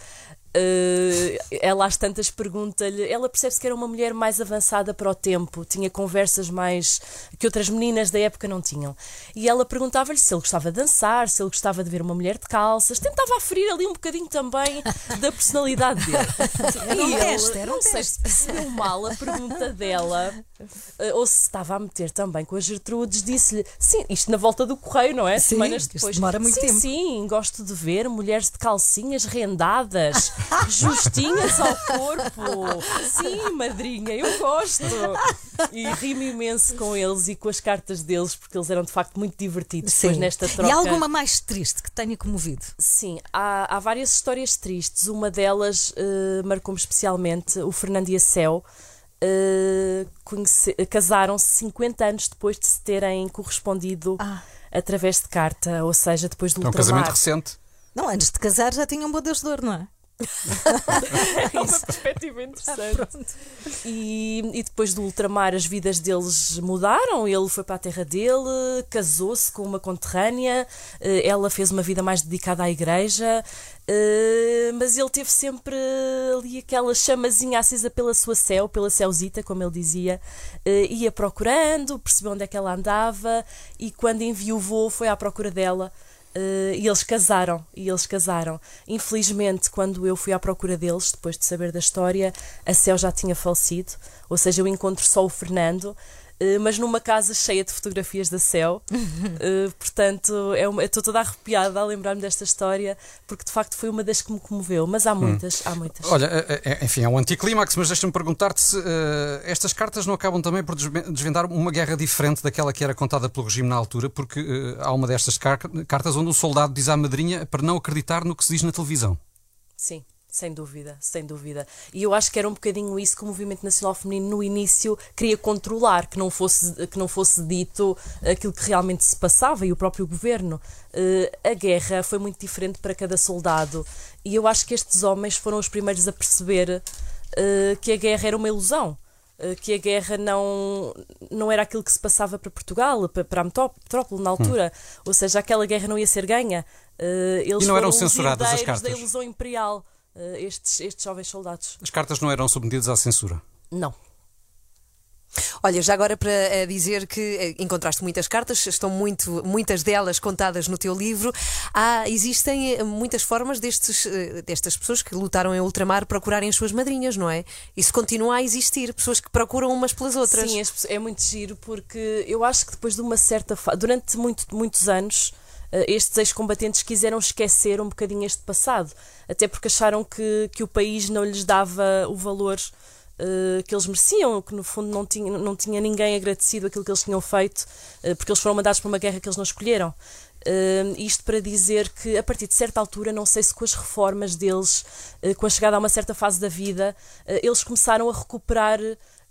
Speaker 14: Eh, ela às tantas pergunta-lhe, ela percebe-se que era uma mulher mais avançada para o tempo, tinha conversas mais que outras meninas da época não tinham. E ela perguntava-lhe se ele gostava de dançar, se ele gostava de ver uma mulher de calças, tentava aferir ali um bocadinho também da personalidade dele.
Speaker 4: Era um
Speaker 14: E
Speaker 4: teste, era um
Speaker 14: não sei se percebeu mal a pergunta dela, eh, ou se estava a meter também com a Gertrudes, disse-lhe, sim, isto na volta do correio, não é?
Speaker 4: Sim,
Speaker 14: Semanas depois.
Speaker 4: demora muito
Speaker 14: sim,
Speaker 4: tempo.
Speaker 14: Sim, gosto de ver mulheres de calcinhas rendadas, justinhas ao corpo. Sim, madrinha, eu gosto. E rimo imenso com eles e com as cartas deles, porque eles eram de facto muito divertidos depois
Speaker 4: Sim.
Speaker 14: nesta troca.
Speaker 4: E há alguma mais triste que tenha comovido?
Speaker 14: Sim, há, há várias histórias tristes. Uma delas eh, marcou-me especialmente. O Fernando e a Céu conhece- casaram-se 50 anos depois de se terem correspondido
Speaker 4: Ah.
Speaker 14: através de carta, ou seja, depois do
Speaker 13: É um
Speaker 14: ultramar.
Speaker 13: casamento recente.
Speaker 4: Não, antes de casar já tinham bodas de ouro, não é?
Speaker 14: É uma perspectiva interessante. E, e depois do ultramar, as vidas deles mudaram. Ele foi para a terra dele, casou-se com uma conterrânea, eh, ela fez uma vida mais dedicada à igreja. eh, Mas ele teve sempre ali aquela chamazinha acesa pela sua céu, pela céuzita, como ele dizia, eh, ia procurando, percebeu onde é que ela andava e quando enviou foi à procura dela. Eh, e eles casaram, e eles casaram. Infelizmente, quando eu fui à procura deles, depois de saber da história, a Céu já tinha falecido, ou seja, eu encontro só o Fernando, mas numa casa cheia de fotografias da Céu. Eh, portanto, é uma- eu estou toda arrepiada a lembrar-me desta história, porque de facto foi uma das que me comoveu, mas há muitas, há muitas.
Speaker 13: Olha, é- é- enfim, é um anticlímax, mas deixa-me perguntar-te se eh, estas cartas não acabam também por desve- desvendar uma guerra diferente daquela que era contada pelo regime na altura, porque eh, há uma destas car- cartas onde o soldado diz à madrinha para não acreditar no que se diz na televisão.
Speaker 14: Sim, sem dúvida, sem dúvida. E eu acho que era um bocadinho isso que o Movimento Nacional Feminino no início queria controlar, que não fosse, que não fosse dito aquilo que realmente se passava e o próprio governo. Eh, a guerra foi muito diferente para cada soldado e eu acho que estes homens foram os primeiros a perceber eh, que a guerra era uma ilusão. eh, Que a guerra não, não era aquilo que se passava para Portugal, para, para a metrópole na altura. Ou seja, aquela guerra não ia ser ganha. Eles
Speaker 13: E não eram censuradas as
Speaker 14: herdeiros da
Speaker 13: cartas?
Speaker 14: ilusão imperial, estes, estes jovens soldados.
Speaker 13: As cartas não eram submetidas à censura.
Speaker 14: Não.
Speaker 1: Olha, já agora para eh, dizer que eh, encontraste muitas cartas, estão muito, muitas delas contadas no teu livro. Há, existem eh, muitas formas destes, eh, destas pessoas que lutaram em ultramar procurarem as suas madrinhas, não é? Isso continua a existir, pessoas que procuram umas pelas outras.
Speaker 14: Sim, as- é muito giro porque eu acho que depois de uma certa fase, durante muito, muitos anos, eh, estes ex-combatentes quiseram esquecer um bocadinho este passado, até porque acharam que, que o país não lhes dava o valor eh, que eles mereciam, que no fundo não tinha, não tinha ninguém agradecido aquilo que eles tinham feito, eh, porque eles foram mandados para uma guerra que eles não escolheram. Uh, isto para dizer que a partir de certa altura, não sei se com as reformas deles, uh, com a chegada a uma certa fase da vida, uh, eles começaram a recuperar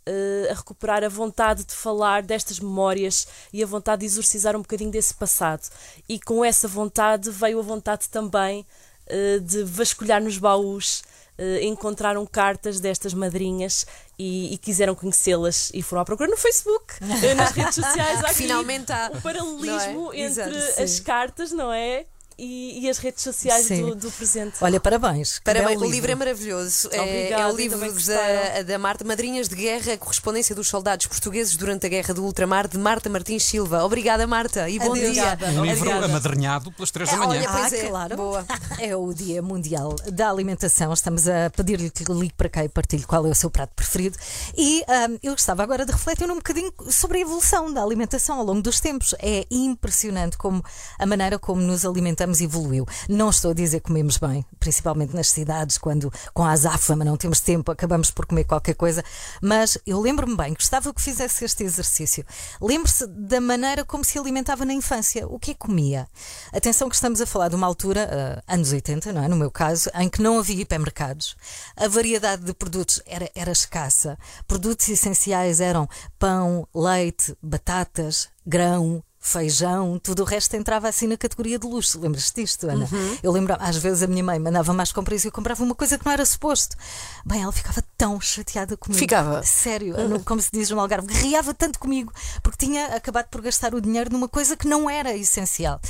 Speaker 14: uh, a recuperar a vontade de falar destas memórias e a vontade de exorcizar um bocadinho desse passado. E com essa vontade veio a vontade também uh, de vasculhar nos baús. uh, encontraram cartas destas madrinhas e, e quiseram conhecê-las e foram à procura no Facebook, nas redes sociais. Há
Speaker 1: Finalmente há,
Speaker 14: o paralelismo
Speaker 1: é?
Speaker 14: entre
Speaker 1: Exato,
Speaker 14: as cartas, não é? E, e as redes sociais do, do presente.
Speaker 4: Olha, parabéns.
Speaker 1: Parabéns, o livro é maravilhoso. É-
Speaker 14: Obrigada,
Speaker 1: é o livro da, da Marta Madrinhas de Guerra, a correspondência dos soldados portugueses durante a Guerra do Ultramar, de Marta Martins Silva. Obrigada, Marta, e bom
Speaker 4: Adeus.
Speaker 1: dia.
Speaker 4: Obrigada.
Speaker 13: Um livro
Speaker 14: Obrigada.
Speaker 13: amadrinhado pelas três da
Speaker 1: É,
Speaker 13: manhã.
Speaker 1: olha, Pois
Speaker 4: ah,
Speaker 1: é,
Speaker 4: claro.
Speaker 1: boa.
Speaker 4: É o Dia Mundial da Alimentação. Estamos a pedir-lhe que ligue para cá e partilhe qual é o seu prato preferido. E ahm, eu gostava agora de refletir um bocadinho sobre a evolução da alimentação ao longo dos tempos. É impressionante como a maneira como nos alimentamos evoluiu. Não estou a dizer que comemos bem, principalmente nas cidades, quando com a azáfama não temos tempo, acabamos por comer qualquer coisa. Mas eu lembro-me bem, gostava que fizesse este exercício. Lembre-se da maneira como se alimentava na infância. O que é comia? Atenção que estamos a falar de uma altura, ah, anos 80, não é? No meu caso, em que não havia hipermercados. A variedade de produtos era, era escassa. Produtos essenciais eram pão, leite, batatas, grão, feijão, tudo o resto entrava assim na categoria de luxo. Lembras-te disto, Ana? Eu lembro, às vezes a minha mãe mandava mais compras e eu comprava uma coisa que não era suposto. Bem, ela ficava tão chateada comigo.
Speaker 1: Ficava?
Speaker 4: Sério, no- como se diz no Algarve, riava tanto comigo porque tinha acabado por gastar o dinheiro numa coisa que não era essencial.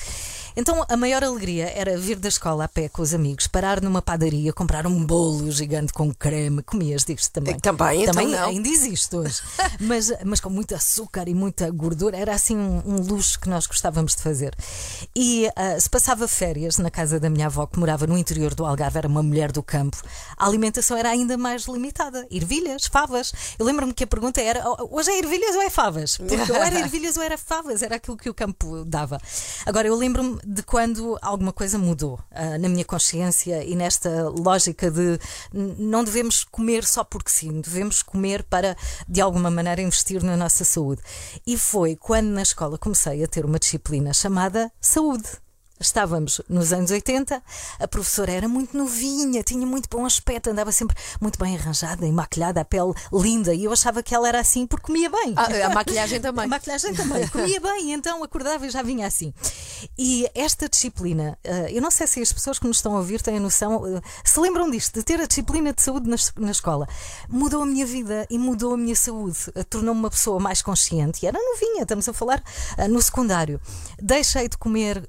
Speaker 4: Então a maior alegria era vir da escola a pé com os amigos, parar numa padaria, comprar um bolo gigante com creme. Comias disto também.
Speaker 1: Também, então
Speaker 4: também
Speaker 1: não.
Speaker 4: ainda existe hoje. mas, mas com muito açúcar e muita gordura. Era assim um, um luxo que nós gostávamos de fazer. E ah, se passava férias na casa da minha avó, que morava no interior do Algarve, era uma mulher do campo, a alimentação era ainda mais limitada. Ervilhas, favas. Eu lembro-me que a pergunta era: "Oh, hoje é ervilhas ou é favas? Porque ou era ervilhas ou era favas, era aquilo que o campo dava. Agora, eu lembro-me de quando alguma coisa mudou ah, na minha consciência e nesta lógica de não devemos comer só porque sim, devemos comer para, de alguma maneira, investir na nossa saúde. E foi quando na escola comecei a ter uma disciplina chamada saúde. Estávamos nos anos 80, a professora era muito novinha, tinha muito bom aspecto, andava sempre muito bem arranjada e maquilhada, a pele linda, e eu achava que ela era assim porque comia bem.
Speaker 1: Ah, a maquilhagem também.
Speaker 4: A maquilhagem também. Comia bem, então acordava e já vinha assim. E esta disciplina, eh, eu não sei se as pessoas que nos estão a ouvir têm a noção, eh, se lembram disto, de ter a disciplina de saúde na, na escola. Mudou a minha vida e mudou a minha saúde. Eh, Tornou-me uma pessoa mais consciente. E era novinha, estamos a falar no secundário. Deixei de comer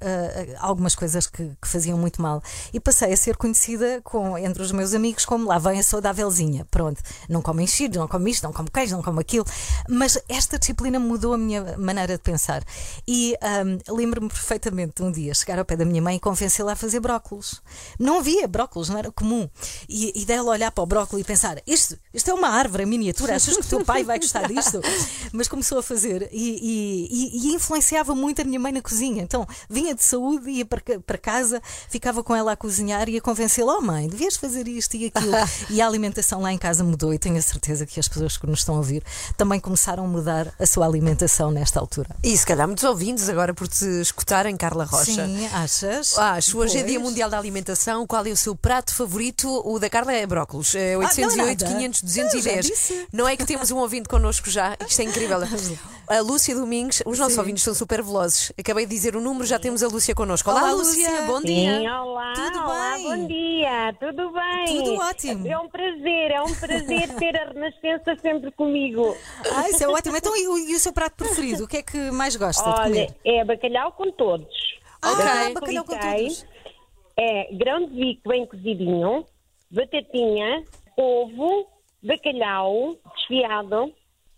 Speaker 4: algumas coisas que, que faziam muito mal e passei a ser conhecida com, entre os meus amigos como lá vem a saudávelzinha. Pronto, não como enchido, não como isto, não como queijo, não como aquilo. Mas esta disciplina mudou a minha maneira de pensar. E ahm, lembro-me perfeitamente de um dia chegar ao pé da minha mãe e convencê-la a fazer brócolos. Não havia brócolos, não era comum. E, e dela olhar para o brócolis e pensar: isto, isto é uma árvore miniatura, achas que o teu pai vai gostar disto? Mas começou a fazer e- e- e influenciava muito a minha mãe na cozinha. Então vinha de saúde, ia para, ca- para casa, ficava com ela a cozinhar e a convencê-la: oh mãe, devias fazer isto e aquilo. e a alimentação lá em casa mudou e tenho a certeza que as pessoas que nos estão a ouvir também começaram a mudar a sua alimentação nesta altura.
Speaker 1: E se calhar muitos ouvintes agora por te escutarem, Carla Rocha.
Speaker 4: Sim, achas?
Speaker 1: Ah, Acho. Hoje é Dia
Speaker 4: Pois.
Speaker 1: Mundial da Alimentação. Qual é o seu prato favorito? O da Carla é brócolos. É
Speaker 4: Ah, não é
Speaker 1: 808,
Speaker 4: nada.
Speaker 1: 500,
Speaker 4: Eu já
Speaker 1: 210.
Speaker 4: disse.
Speaker 1: Não é que temos um ouvinte connosco já? Isto é incrível. A Lúcia Domingos, os nossos
Speaker 4: Sim.
Speaker 1: ouvintes são super velozes. Acabei de dizer o número, já temos a Lúcia connosco. Olá,
Speaker 4: Olá,
Speaker 1: Lúcia.
Speaker 4: Lúcia.
Speaker 1: bom dia.
Speaker 15: Sim, olá,
Speaker 4: Tudo
Speaker 15: olá,
Speaker 4: bem?
Speaker 15: bom dia, tudo bem?
Speaker 4: Tudo ótimo.
Speaker 15: É um prazer, é um prazer ter a Renascença sempre comigo.
Speaker 4: Ah, isso é ótimo. Então, e o, e o seu prato preferido? O que é que mais gosta de
Speaker 15: Olha,
Speaker 4: comer?
Speaker 15: é bacalhau com todos.
Speaker 4: Ok.
Speaker 15: Já
Speaker 4: bacalhau com todos.
Speaker 15: É grão de bico bem cozidinho, batatinha, ovo, bacalhau desfiado,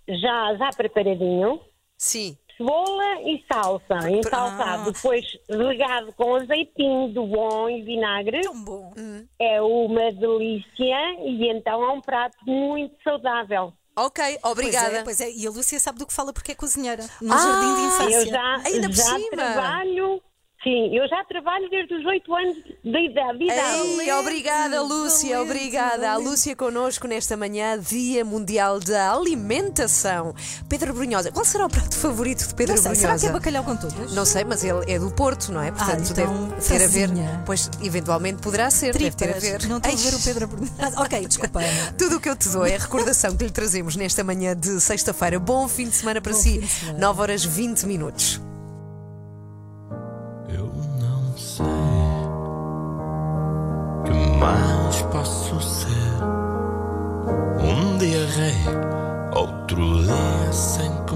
Speaker 15: já, já preparadinho.
Speaker 1: Sim.
Speaker 15: Cebola e salsa, ensaltado, depois regado com azeitinho do bom e vinagre.
Speaker 4: Tão bom.
Speaker 15: É uma delícia e então é um prato muito saudável.
Speaker 1: Ok, obrigada.
Speaker 4: Pois é, pois é, e a Lúcia sabe do que fala porque é cozinheira no
Speaker 1: Ah,
Speaker 4: jardim de infância.
Speaker 15: Eu já,
Speaker 1: Ainda por
Speaker 15: já
Speaker 1: cima.
Speaker 15: trabalho, sim, eu já trabalho desde os 8 anos de idade. de idade.
Speaker 1: Ei, obrigada, Lúcia, obrigada. A. Lúcia connosco nesta manhã, Dia Mundial da Alimentação. Pedro Brunhosa, qual será o prato favorito de Pedro
Speaker 4: Não sei,
Speaker 1: Brunhosa?
Speaker 4: será que é bacalhau com todos?
Speaker 1: Não sei, mas ele é do Porto, não é? Portanto,
Speaker 4: então,
Speaker 1: deve ter a ver. Pois, eventualmente poderá ser, deve ter a
Speaker 4: Tripas.
Speaker 1: ver.
Speaker 4: Não estou a ver o Pedro Brunhosa. Ah, ok, desculpa.
Speaker 1: Tudo o que eu te dou é a recordação que lhe trazemos nesta manhã de sexta-feira. Bom fim de semana para
Speaker 4: Bom
Speaker 1: si.
Speaker 4: semana.
Speaker 1: 9 horas 20 minutos.
Speaker 16: Mais posso ser. Um dia rei, outro dia sem.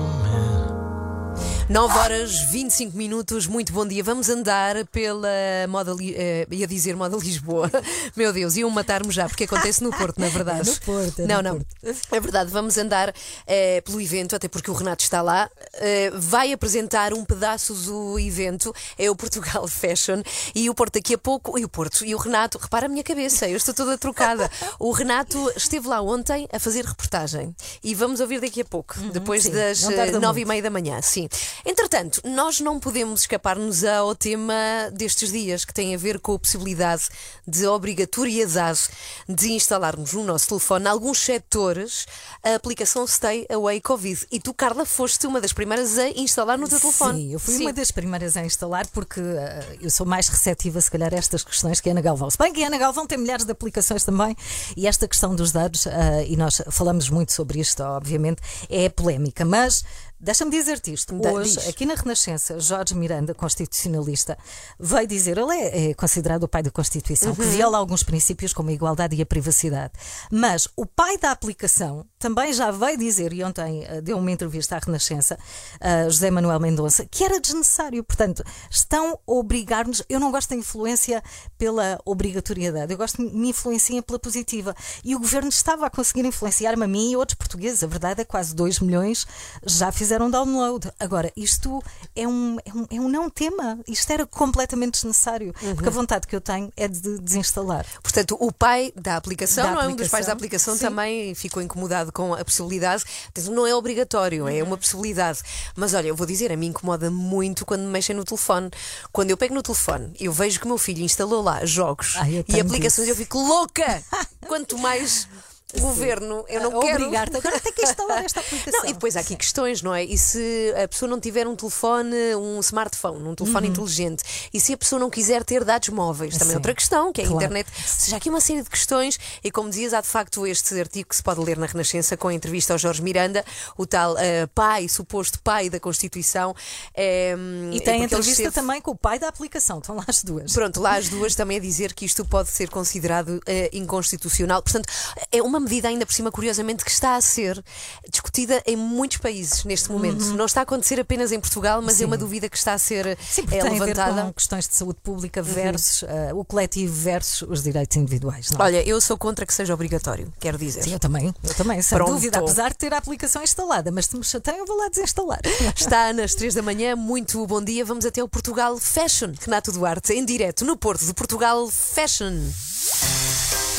Speaker 1: 9 horas 25 minutos, muito bom dia. Vamos andar pela moda. Li- eh, ia dizer moda Lisboa. Meu Deus, iam matar-me já, porque acontece no Porto, na verdade.
Speaker 4: No Porto, é
Speaker 1: não,
Speaker 4: no
Speaker 1: não.
Speaker 4: Porto.
Speaker 1: É verdade, vamos andar eh, pelo evento, até porque o Renato está lá. Eh, vai apresentar um pedaço do evento, é o Portugal Fashion. E o Porto daqui a pouco. E o Porto e o Renato, repara a minha cabeça, eu estou toda trocada. O Renato esteve lá ontem a fazer reportagem. E vamos ouvir daqui a pouco, depois
Speaker 4: Uhum, sim,
Speaker 1: das
Speaker 4: não tarda
Speaker 1: eh, nove e meia da manhã, sim. Entretanto, nós não podemos escapar-nos ao tema destes dias, que tem a ver com a possibilidade de obrigatoriedade de instalarmos no nosso telefone, em alguns setores, a aplicação Stay Away Covid. E tu, Carla, foste uma das primeiras a instalar no teu telefone.
Speaker 4: Sim, eu fui
Speaker 1: Sim.
Speaker 4: uma das primeiras a instalar porque eh, eu sou mais receptiva, se calhar, a estas questões que a Ana Galvão. Se bem que a Ana Galvão tem milhares de aplicações também e esta questão dos dados, eh, e nós falamos muito sobre isto, obviamente, é polémica, mas Deixa-me dizer-te isto. Hoje,
Speaker 1: diz.
Speaker 4: aqui na Renascença, Jorge Miranda, constitucionalista, veio dizer, ele é, é considerado o pai da Constituição, que
Speaker 1: Uhum.
Speaker 4: viola alguns princípios como a igualdade e a privacidade. Mas o pai da aplicação também já veio dizer, e ontem eh, deu uma entrevista à Renascença, a José Manuel Mendonça, que era desnecessário. Portanto, estão a obrigar-nos. Eu não gosto da influência pela obrigatoriedade, eu gosto que me influenciem pela positiva. E o governo estava a conseguir influenciar-me a mim e outros portugueses. A verdade é que quase 2 milhões já fizeram download. Agora, isto é um, é um, é um não tema. Isto era completamente desnecessário. Porque a vontade que eu tenho é de desinstalar.
Speaker 1: Portanto, o pai da aplicação,
Speaker 4: Da
Speaker 1: não é um dos pais da aplicação,
Speaker 4: aplicação, sim.
Speaker 1: também ficou incomodado com a possibilidade. Portanto, não é obrigatório, é
Speaker 4: Uhum.
Speaker 1: uma possibilidade. Mas olha, eu vou dizer, a mim incomoda muito quando me mexem no telefone. Quando eu pego no telefone, eu vejo que o meu filho instalou lá jogos
Speaker 4: Ai,
Speaker 1: e aplicações, eu fico louca! Quanto mais. Governo, eu não
Speaker 4: A
Speaker 1: quero.
Speaker 4: obrigar-te. Agora tem que instalar esta aplicação.
Speaker 1: Não, e depois há aqui questões, não é? E se a pessoa não tiver um telefone, um smartphone, um telefone
Speaker 4: Uhum.
Speaker 1: inteligente, e se a pessoa não quiser ter dados móveis, também é outra questão, que é a
Speaker 4: Claro.
Speaker 1: internet. Ou seja, há aqui uma série de questões, e como dizias, há de facto este artigo que se pode ler na Renascença com a entrevista ao Jorge Miranda, o tal eh, pai, suposto pai da Constituição. eh,
Speaker 4: E
Speaker 1: é
Speaker 4: tem
Speaker 1: ele
Speaker 4: entrevista
Speaker 1: esteve-
Speaker 4: também com o pai da aplicação. Estão lá as duas.
Speaker 1: Pronto, lá as duas também a dizer que isto pode ser considerado eh, inconstitucional. Portanto, é uma medida ainda por cima, curiosamente, que está a ser discutida em muitos países neste momento. Não está a acontecer apenas em Portugal, mas é
Speaker 4: Sim.
Speaker 1: uma dúvida que está a ser
Speaker 4: Sim, a ver
Speaker 1: levantada. Uhum.
Speaker 4: com questões de saúde pública versus eh, o coletivo versus os direitos individuais. Não é?
Speaker 1: Olha, eu sou contra que seja obrigatório, quero dizer.
Speaker 4: Sim, eu também, eu também, sem
Speaker 1: Pronto.
Speaker 4: dúvida, apesar de ter a aplicação instalada, mas se me chateiam, eu vou lá desinstalar.
Speaker 1: Está nas 3 da manhã, muito bom dia. Vamos até o Portugal Fashion, Renato Duarte, em direto no Porto do Portugal Fashion.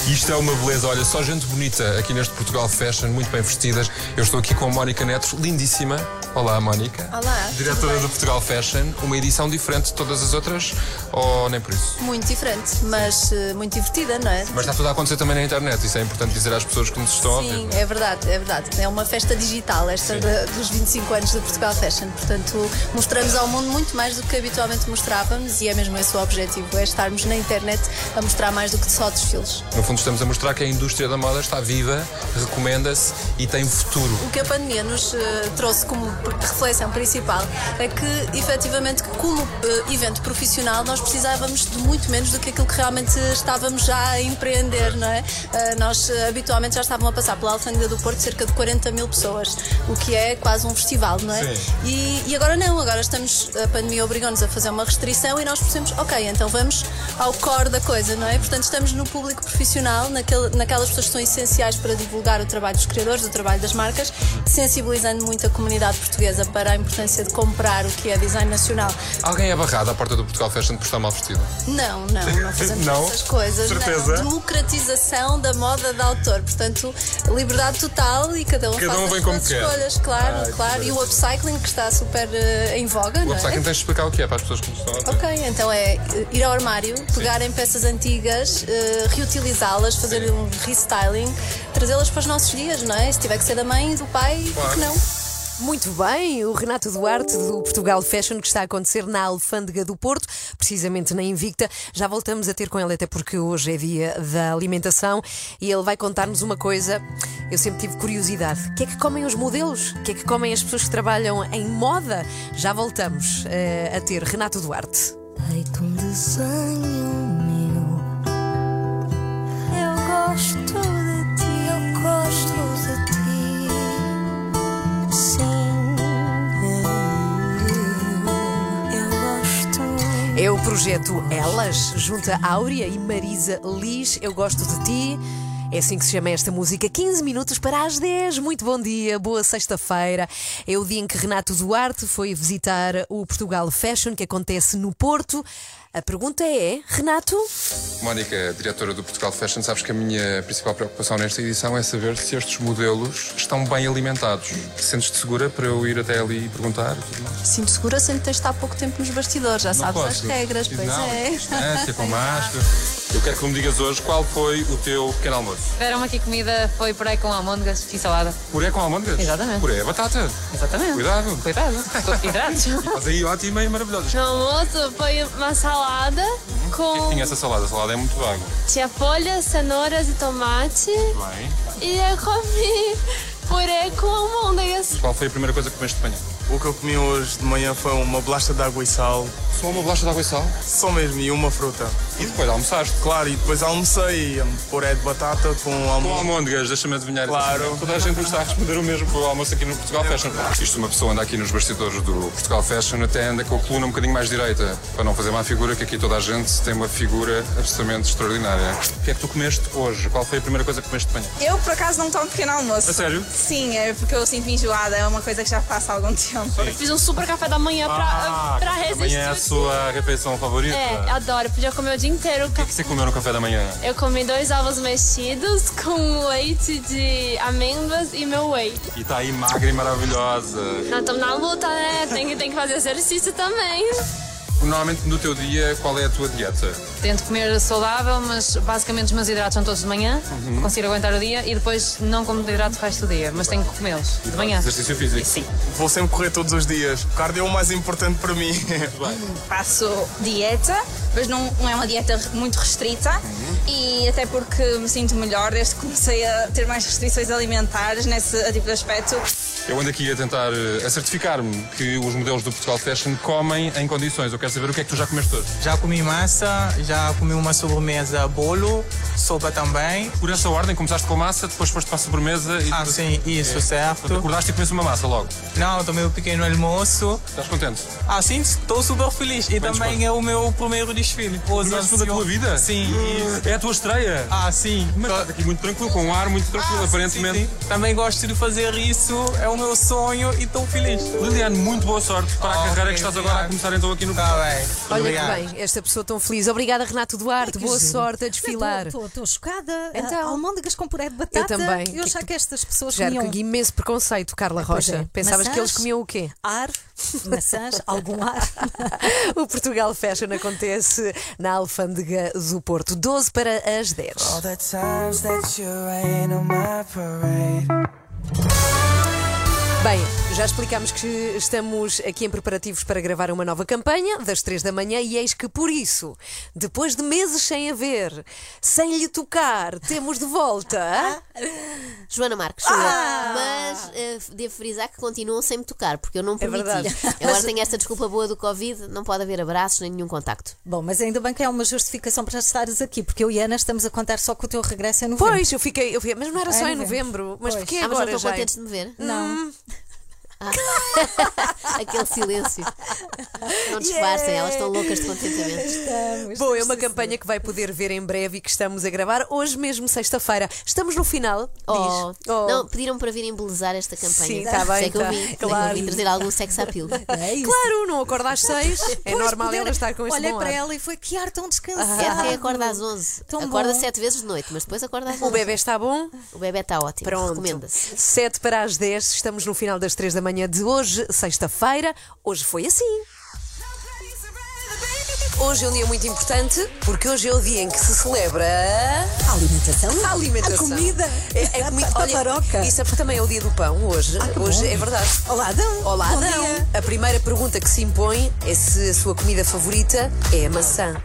Speaker 17: Isto é uma beleza, olha, só gente bonita aqui neste Portugal Fashion, muito bem vestidas. Eu estou aqui com a Mónica Neto, lindíssima. Olá, Mónica.
Speaker 18: Olá,
Speaker 17: Diretora do Portugal Fashion, uma edição diferente de todas as outras, ou nem por isso?
Speaker 18: Muito diferente, mas eh, muito divertida, não é?
Speaker 17: Mas está tudo a acontecer também na internet, isso é importante dizer às pessoas que nos estão a
Speaker 18: Sim,
Speaker 17: ouvir.
Speaker 18: é verdade, é verdade. É uma festa digital, esta
Speaker 17: Sim.
Speaker 18: da- dos 25 anos do Portugal Fashion. Portanto, mostramos ao mundo muito mais do que habitualmente mostrávamos e é mesmo esse o objetivo, é estarmos na internet a mostrar mais do que só desfiles.
Speaker 17: No fundo, estamos a mostrar que a indústria da moda está viva, recomenda-se e tem futuro.
Speaker 18: O que a pandemia nos eh, trouxe como reflexão principal é que, efetivamente, como eh, evento profissional, nós precisávamos de muito menos do que aquilo que realmente estávamos já a empreender, não é? Eh, nós habitualmente já estavam a passar pela Alfândega do Porto cerca de 40 mil pessoas, o que é quase um festival, não é?
Speaker 17: Sim.
Speaker 18: E, e agora não, agora estamos, a pandemia obrigou-nos a fazer uma restrição e nós percebemos, ok, então vamos ao core da coisa, não é? Portanto, estamos no público profissional, naquele, naquelas pessoas que são essenciais para divulgar o trabalho dos criadores, o trabalho das marcas, sensibilizando muito a comunidade portuguesa para a importância de comprar o que é design nacional.
Speaker 17: Alguém é barrado à porta do Portugal Fashion por estar mal vestido?
Speaker 18: Não, não, não fazemos
Speaker 17: Não?
Speaker 18: essas coisas.
Speaker 17: Certeza?
Speaker 18: Não. Democratização da moda de autor. Portanto, liberdade total e cada um
Speaker 17: Cada
Speaker 18: faz
Speaker 17: um
Speaker 18: as suas
Speaker 17: quer.
Speaker 18: escolhas, claro,
Speaker 17: Ai,
Speaker 18: claro. E o upcycling que está super eh, em voga,
Speaker 17: O
Speaker 18: não
Speaker 17: upcycling
Speaker 18: é?
Speaker 17: tens de explicar o que é para as pessoas que nos estão a ouvir.
Speaker 18: Ok, então é eh, ir ao armário, pegarem peças antigas, eh, reutilizá-las, fazer um restyling, trazê-las para os nossos dias, não é? Se tiver que ser da mãe, do pai, por que não?
Speaker 1: Muito bem, o Renato Duarte do Portugal Fashion que está a acontecer na Alfândega do Porto, precisamente na Invicta. Já voltamos a ter com ele, até porque hoje é dia da alimentação e ele vai contar-nos uma coisa. Eu sempre tive curiosidade: o que é que comem os modelos? O que é que comem as pessoas que trabalham em moda? Já voltamos eh, a ter Renato Duarte.
Speaker 11: Feito
Speaker 1: É o projeto Elas, junto a Áurea e Marisa Liz. Eu gosto de ti. É assim que se chama esta música. 15 minutos para as 10. Muito bom dia, boa sexta-feira. É o dia em que Renato Duarte foi visitar o Portugal Fashion, que acontece no Porto. A pergunta é: Renato?
Speaker 17: Mónica, diretora do Portugal Fashion, sabes que a minha principal preocupação nesta edição é saber se estes modelos estão bem alimentados. Sentes-te segura para eu ir até ali e perguntar?
Speaker 18: Sinto segura, sempre tens de estar há pouco tempo nos bastidores, já sabes as
Speaker 17: posso.
Speaker 18: regras, pois
Speaker 17: Não,
Speaker 18: é.
Speaker 17: Distância, com máscara. Eu quero que me digas hoje qual foi o teu pequeno almoço.
Speaker 19: Tiveram aqui comida, foi puré com almôndegas e salada.
Speaker 17: Puré com almôndegas?
Speaker 19: Exatamente.
Speaker 17: Puré é batata.
Speaker 19: Exatamente.
Speaker 17: Cuidado.
Speaker 19: Cuidado. Hidratos.
Speaker 17: Estás aí ótima e maravilhosa.
Speaker 20: No almoço foi uma salada
Speaker 17: O que é que
Speaker 20: com
Speaker 17: tinha essa salada? A salada é muito vaga.
Speaker 20: tinha folhas, cenouras e tomate.
Speaker 17: Bem.
Speaker 20: E eu comi purê com almôndegas.
Speaker 17: Qual foi a primeira coisa que comeste de manhã?
Speaker 21: O que eu comi hoje de manhã foi uma bolacha de água e sal.
Speaker 17: Só uma bolacha de água e sal?
Speaker 21: Só mesmo, e uma fruta.
Speaker 17: E depois almoçaste?
Speaker 21: Claro, e depois almocei um puré de batata com
Speaker 17: Com
Speaker 21: almoço.
Speaker 17: almôndegas, deixa-me adivinhar.
Speaker 21: Claro.
Speaker 17: Toda a gente nos está a responder o mesmo para o almoço aqui no Portugal Fashion. Isto, uma pessoa anda aqui nos bastidores do Portugal Fashion, até anda com a coluna um bocadinho mais direita, para não fazer má figura, que aqui toda a gente tem uma figura absolutamente extraordinária. O que é que tu comeste hoje? Qual foi a primeira coisa que comeste de manhã?
Speaker 22: Eu, por acaso, não tomo pequeno almoço.
Speaker 17: A sério?
Speaker 22: Sim, é porque eu sinto-me enjoada, é uma coisa que já faço há algum tempo.
Speaker 20: Fiz um super café da manhã pra, pra resistir.
Speaker 17: Amanhã é a sua refeição favorita?
Speaker 20: É, adoro. Podia comer o dia inteiro.
Speaker 17: O que você comeu no café da manhã?
Speaker 20: Eu comi dois ovos mexidos com leite de amêndoas e meu whey.
Speaker 17: E tá aí magra e maravilhosa.
Speaker 20: Nós estamos na luta, né? Tem que, tem que fazer exercício também.
Speaker 17: Normalmente no teu dia, qual é a tua dieta?
Speaker 19: Tento comer saudável, mas basicamente os meus hidratos são todos de manhã,
Speaker 17: Uhum.
Speaker 19: consigo aguentar o dia e depois não como de hidrato o resto do dia, mas tenho que comê-los de manhã.
Speaker 17: Exercício físico?
Speaker 19: Sim.
Speaker 21: Vou sempre correr todos os dias. O cardio é o mais importante para mim.
Speaker 22: Faço dieta, mas não, não é uma dieta muito restrita e até porque me sinto melhor desde que comecei a ter mais restrições alimentares nesse tipo de aspecto.
Speaker 17: Eu ando aqui a tentar eh, a certificar-me que os modelos do Portugal Fashion comem em condições. Eu quero saber o que é que tu já comeste hoje.
Speaker 21: Já comi massa, já comi uma sobremesa, bolo, sopa também.
Speaker 17: Por essa ordem, começaste com massa, depois foste para a sobremesa e...
Speaker 21: Ah, sim, isso, certo.
Speaker 17: Portanto, acordaste e comeste uma massa logo.
Speaker 21: Não, tomei um pequeno almoço.
Speaker 17: Estás contente?
Speaker 21: Ah, sim, estou super feliz. E também é o meu primeiro desfile. Os
Speaker 17: Primeiro desfile da tua vida?
Speaker 21: Sim.
Speaker 17: É a tua estreia?
Speaker 21: Ah, sim.
Speaker 17: Mas estás aqui muito tranquilo, com um ar muito tranquilo,
Speaker 21: Ah,
Speaker 17: aparentemente.
Speaker 21: sim, sim. Também gosto de fazer isso, é o meu sonho e estou feliz.
Speaker 17: Liliane, muito boa sorte para a carreira que estás
Speaker 21: obrigado.
Speaker 17: agora a começar então aqui no
Speaker 21: Tá bem.
Speaker 1: Olha que bem, esta pessoa tão feliz. Obrigada, Renato Duarte. Boa sorte a desfilar.
Speaker 4: Estou chocada.
Speaker 1: Então.
Speaker 4: Almôndegas com puré de batata.
Speaker 1: Eu também.
Speaker 4: Eu achava que estas pessoas
Speaker 1: Já
Speaker 4: comiam
Speaker 1: com imenso preconceito, Carla
Speaker 4: Pois
Speaker 1: Rocha.
Speaker 4: é.
Speaker 1: Pensavas que eles comiam o quê?
Speaker 4: ar, maçãs, algum ar.
Speaker 1: o Portugal Fashion acontece na Alfândega do Porto. 12 para as 10.
Speaker 5: All the times that you rain on my parade.
Speaker 1: Bem, já explicámos que estamos aqui em preparativos para gravar uma nova campanha das 3 da manhã e eis que por isso, depois de meses sem a ver, sem lhe tocar, temos de volta.
Speaker 23: Joana Marques, sou
Speaker 1: Ah!
Speaker 23: Mas eh, devo frisar que continuam sem me tocar, porque eu não
Speaker 1: É
Speaker 23: permiti.
Speaker 1: verdade.
Speaker 23: Agora
Speaker 1: Mas-
Speaker 23: tenho esta desculpa boa do Covid, não pode haver abraços nem nenhum contacto.
Speaker 4: Bom, mas ainda bem que é uma justificação para estares aqui, porque eu e Ana estamos a contar só com o teu regresso em novembro.
Speaker 1: Pois, eu fiquei, eu fiquei, mas não era
Speaker 4: É
Speaker 1: só em
Speaker 4: novembro.
Speaker 1: novembro. Mas
Speaker 4: Pois.
Speaker 1: porquê
Speaker 23: Ah, mas
Speaker 1: agora
Speaker 23: não estão
Speaker 1: já?
Speaker 23: contentes de me ver?
Speaker 4: Não.
Speaker 23: Ah. Aquele silêncio. Não disfarcem, elas estão loucas de contentamento.
Speaker 1: Bom, é uma campanha que vai poder ver em breve e que estamos a gravar hoje mesmo, sexta-feira. Estamos no final.
Speaker 23: Oh.
Speaker 1: Diz. Oh.
Speaker 23: Não, pediram para vir embelezar esta campanha.
Speaker 1: Sim, tá
Speaker 23: isso
Speaker 1: bem,
Speaker 23: é que eu
Speaker 1: tá.
Speaker 23: vim, é que eu
Speaker 1: Claro.
Speaker 23: vim trazer algum sex appeal.
Speaker 4: É isso.
Speaker 1: Claro, não acorda às seis. É
Speaker 4: Pois,
Speaker 1: normal
Speaker 4: poder-
Speaker 1: ela estar com este
Speaker 4: Olhei
Speaker 1: bom
Speaker 4: para
Speaker 1: ar.
Speaker 4: ela e foi que ar tão descansado.
Speaker 23: É de quem acorda às 11.
Speaker 4: Tão
Speaker 23: acorda
Speaker 4: bom.
Speaker 23: sete vezes de noite, mas depois acorda às 11.
Speaker 1: O bebê está bom?
Speaker 23: O bebê está ótimo.
Speaker 1: Pronto.
Speaker 23: Recomenda-se.
Speaker 1: 7 para as 10, estamos no final das 3 da manhã de hoje, sexta-feira. Hoje foi assim. Hoje é um dia muito importante porque hoje é o dia em que se celebra
Speaker 4: A alimentação.
Speaker 1: a alimentação.
Speaker 4: A comida.
Speaker 1: É, é comi-
Speaker 4: A
Speaker 1: Olha,
Speaker 4: paparoca.
Speaker 1: e sabes que também é o dia do pão hoje.
Speaker 4: Ah,
Speaker 1: hoje
Speaker 4: bom.
Speaker 1: é verdade.
Speaker 4: Olá, Adão.
Speaker 1: Olá,
Speaker 4: Bom
Speaker 1: Adão.
Speaker 4: dia.
Speaker 1: A primeira pergunta que se impõe é se a sua comida favorita é a maçã.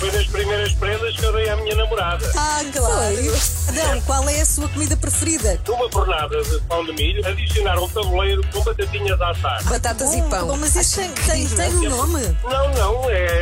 Speaker 6: Foi das primeiras prendas que eu dei à minha namorada.
Speaker 4: Ah, claro. Adão, qual é a sua comida preferida?
Speaker 6: Uma fornada de pão de milho, adicionar um tabuleiro com batatinhas a assar.
Speaker 1: Batatas e pão.
Speaker 4: Bom, mas isto tem, tem, tem um nome.
Speaker 6: Não, não, é...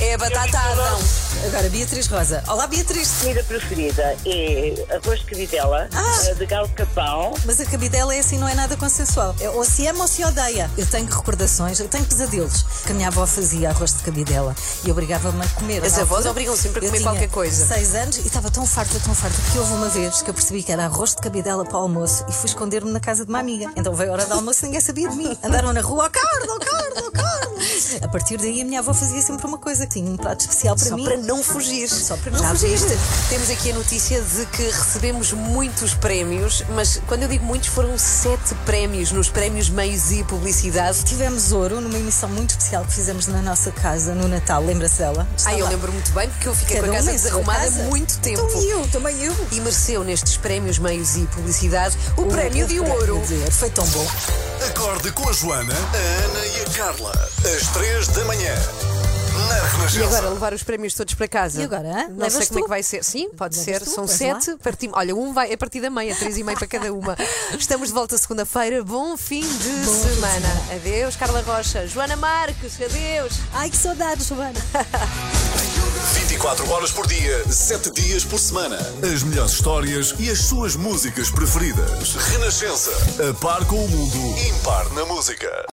Speaker 1: É a batata Adão.
Speaker 4: Agora, Beatriz Rosa. Olá, Beatriz.
Speaker 7: comida preferida é arroz de cabidela,
Speaker 4: Ah.
Speaker 7: eh, de galo capão.
Speaker 4: Mas a cabidela é assim, não é nada consensual. É ou se ama ou se odeia. Eu tenho recordações, eu tenho pesadelos. Que a minha avó fazia arroz de cabidela e obrigava-me a comer.
Speaker 1: As avós obrigam sempre a
Speaker 4: eu
Speaker 1: comer
Speaker 4: tinha
Speaker 1: qualquer coisa.
Speaker 4: seis anos e estava tão farta, tão farta, que houve uma vez que eu percebi que era arroz de cabidela para o almoço e fui esconder-me na casa de uma amiga. Então veio a hora do almoço e ninguém sabia de mim. Andaram na rua, ó Carlos, ó Carlos, ó Carlos. A partir daí a minha avó fazia sempre uma coisa, tinha um prato especial para
Speaker 1: Só
Speaker 4: mim.
Speaker 1: para não fugir.
Speaker 4: Só para não
Speaker 1: Já
Speaker 4: fugir.
Speaker 1: viste? Temos aqui a notícia de que recebemos muitos prémios, mas quando eu digo muitos, foram sete prémios nos prémios Meios e Publicidade.
Speaker 4: Tivemos ouro numa emissão muito especial que fizemos na nossa casa no Natal. Lembra-se dela? Está
Speaker 1: Ah, eu lembro muito bem porque eu fiquei
Speaker 4: Cada
Speaker 1: com a casa
Speaker 4: sua
Speaker 1: desarrumada
Speaker 4: casa.
Speaker 1: muito tempo.
Speaker 4: Então eu, também eu.
Speaker 1: E mereceu nestes prémios Meios e Publicidade o, prémio de
Speaker 4: prémio
Speaker 1: ouro.
Speaker 4: de ouro. Foi tão bom.
Speaker 2: Acorde com a Joana, a Ana e a Carla. Às três da manhã.
Speaker 1: E agora levar os prémios todos para casa.
Speaker 4: E agora, hã?
Speaker 1: Não
Speaker 4: Levas
Speaker 1: sei como é
Speaker 4: tu?
Speaker 1: que vai ser. Sim, pode
Speaker 4: Levas
Speaker 1: ser.
Speaker 4: tu?
Speaker 1: São
Speaker 4: Pois
Speaker 1: sete. Partimos. Olha, um vai a partir da meia, três e meia para cada uma. Estamos de volta segunda-feira. Bom fim de semana. Adeus, Carla Rocha. Joana Marques, adeus.
Speaker 4: Ai, que saudades, Joana.
Speaker 2: 24 horas por dia, 7 dias por semana. As melhores histórias e as suas músicas preferidas. Renascença. A par com o mundo, impar na música.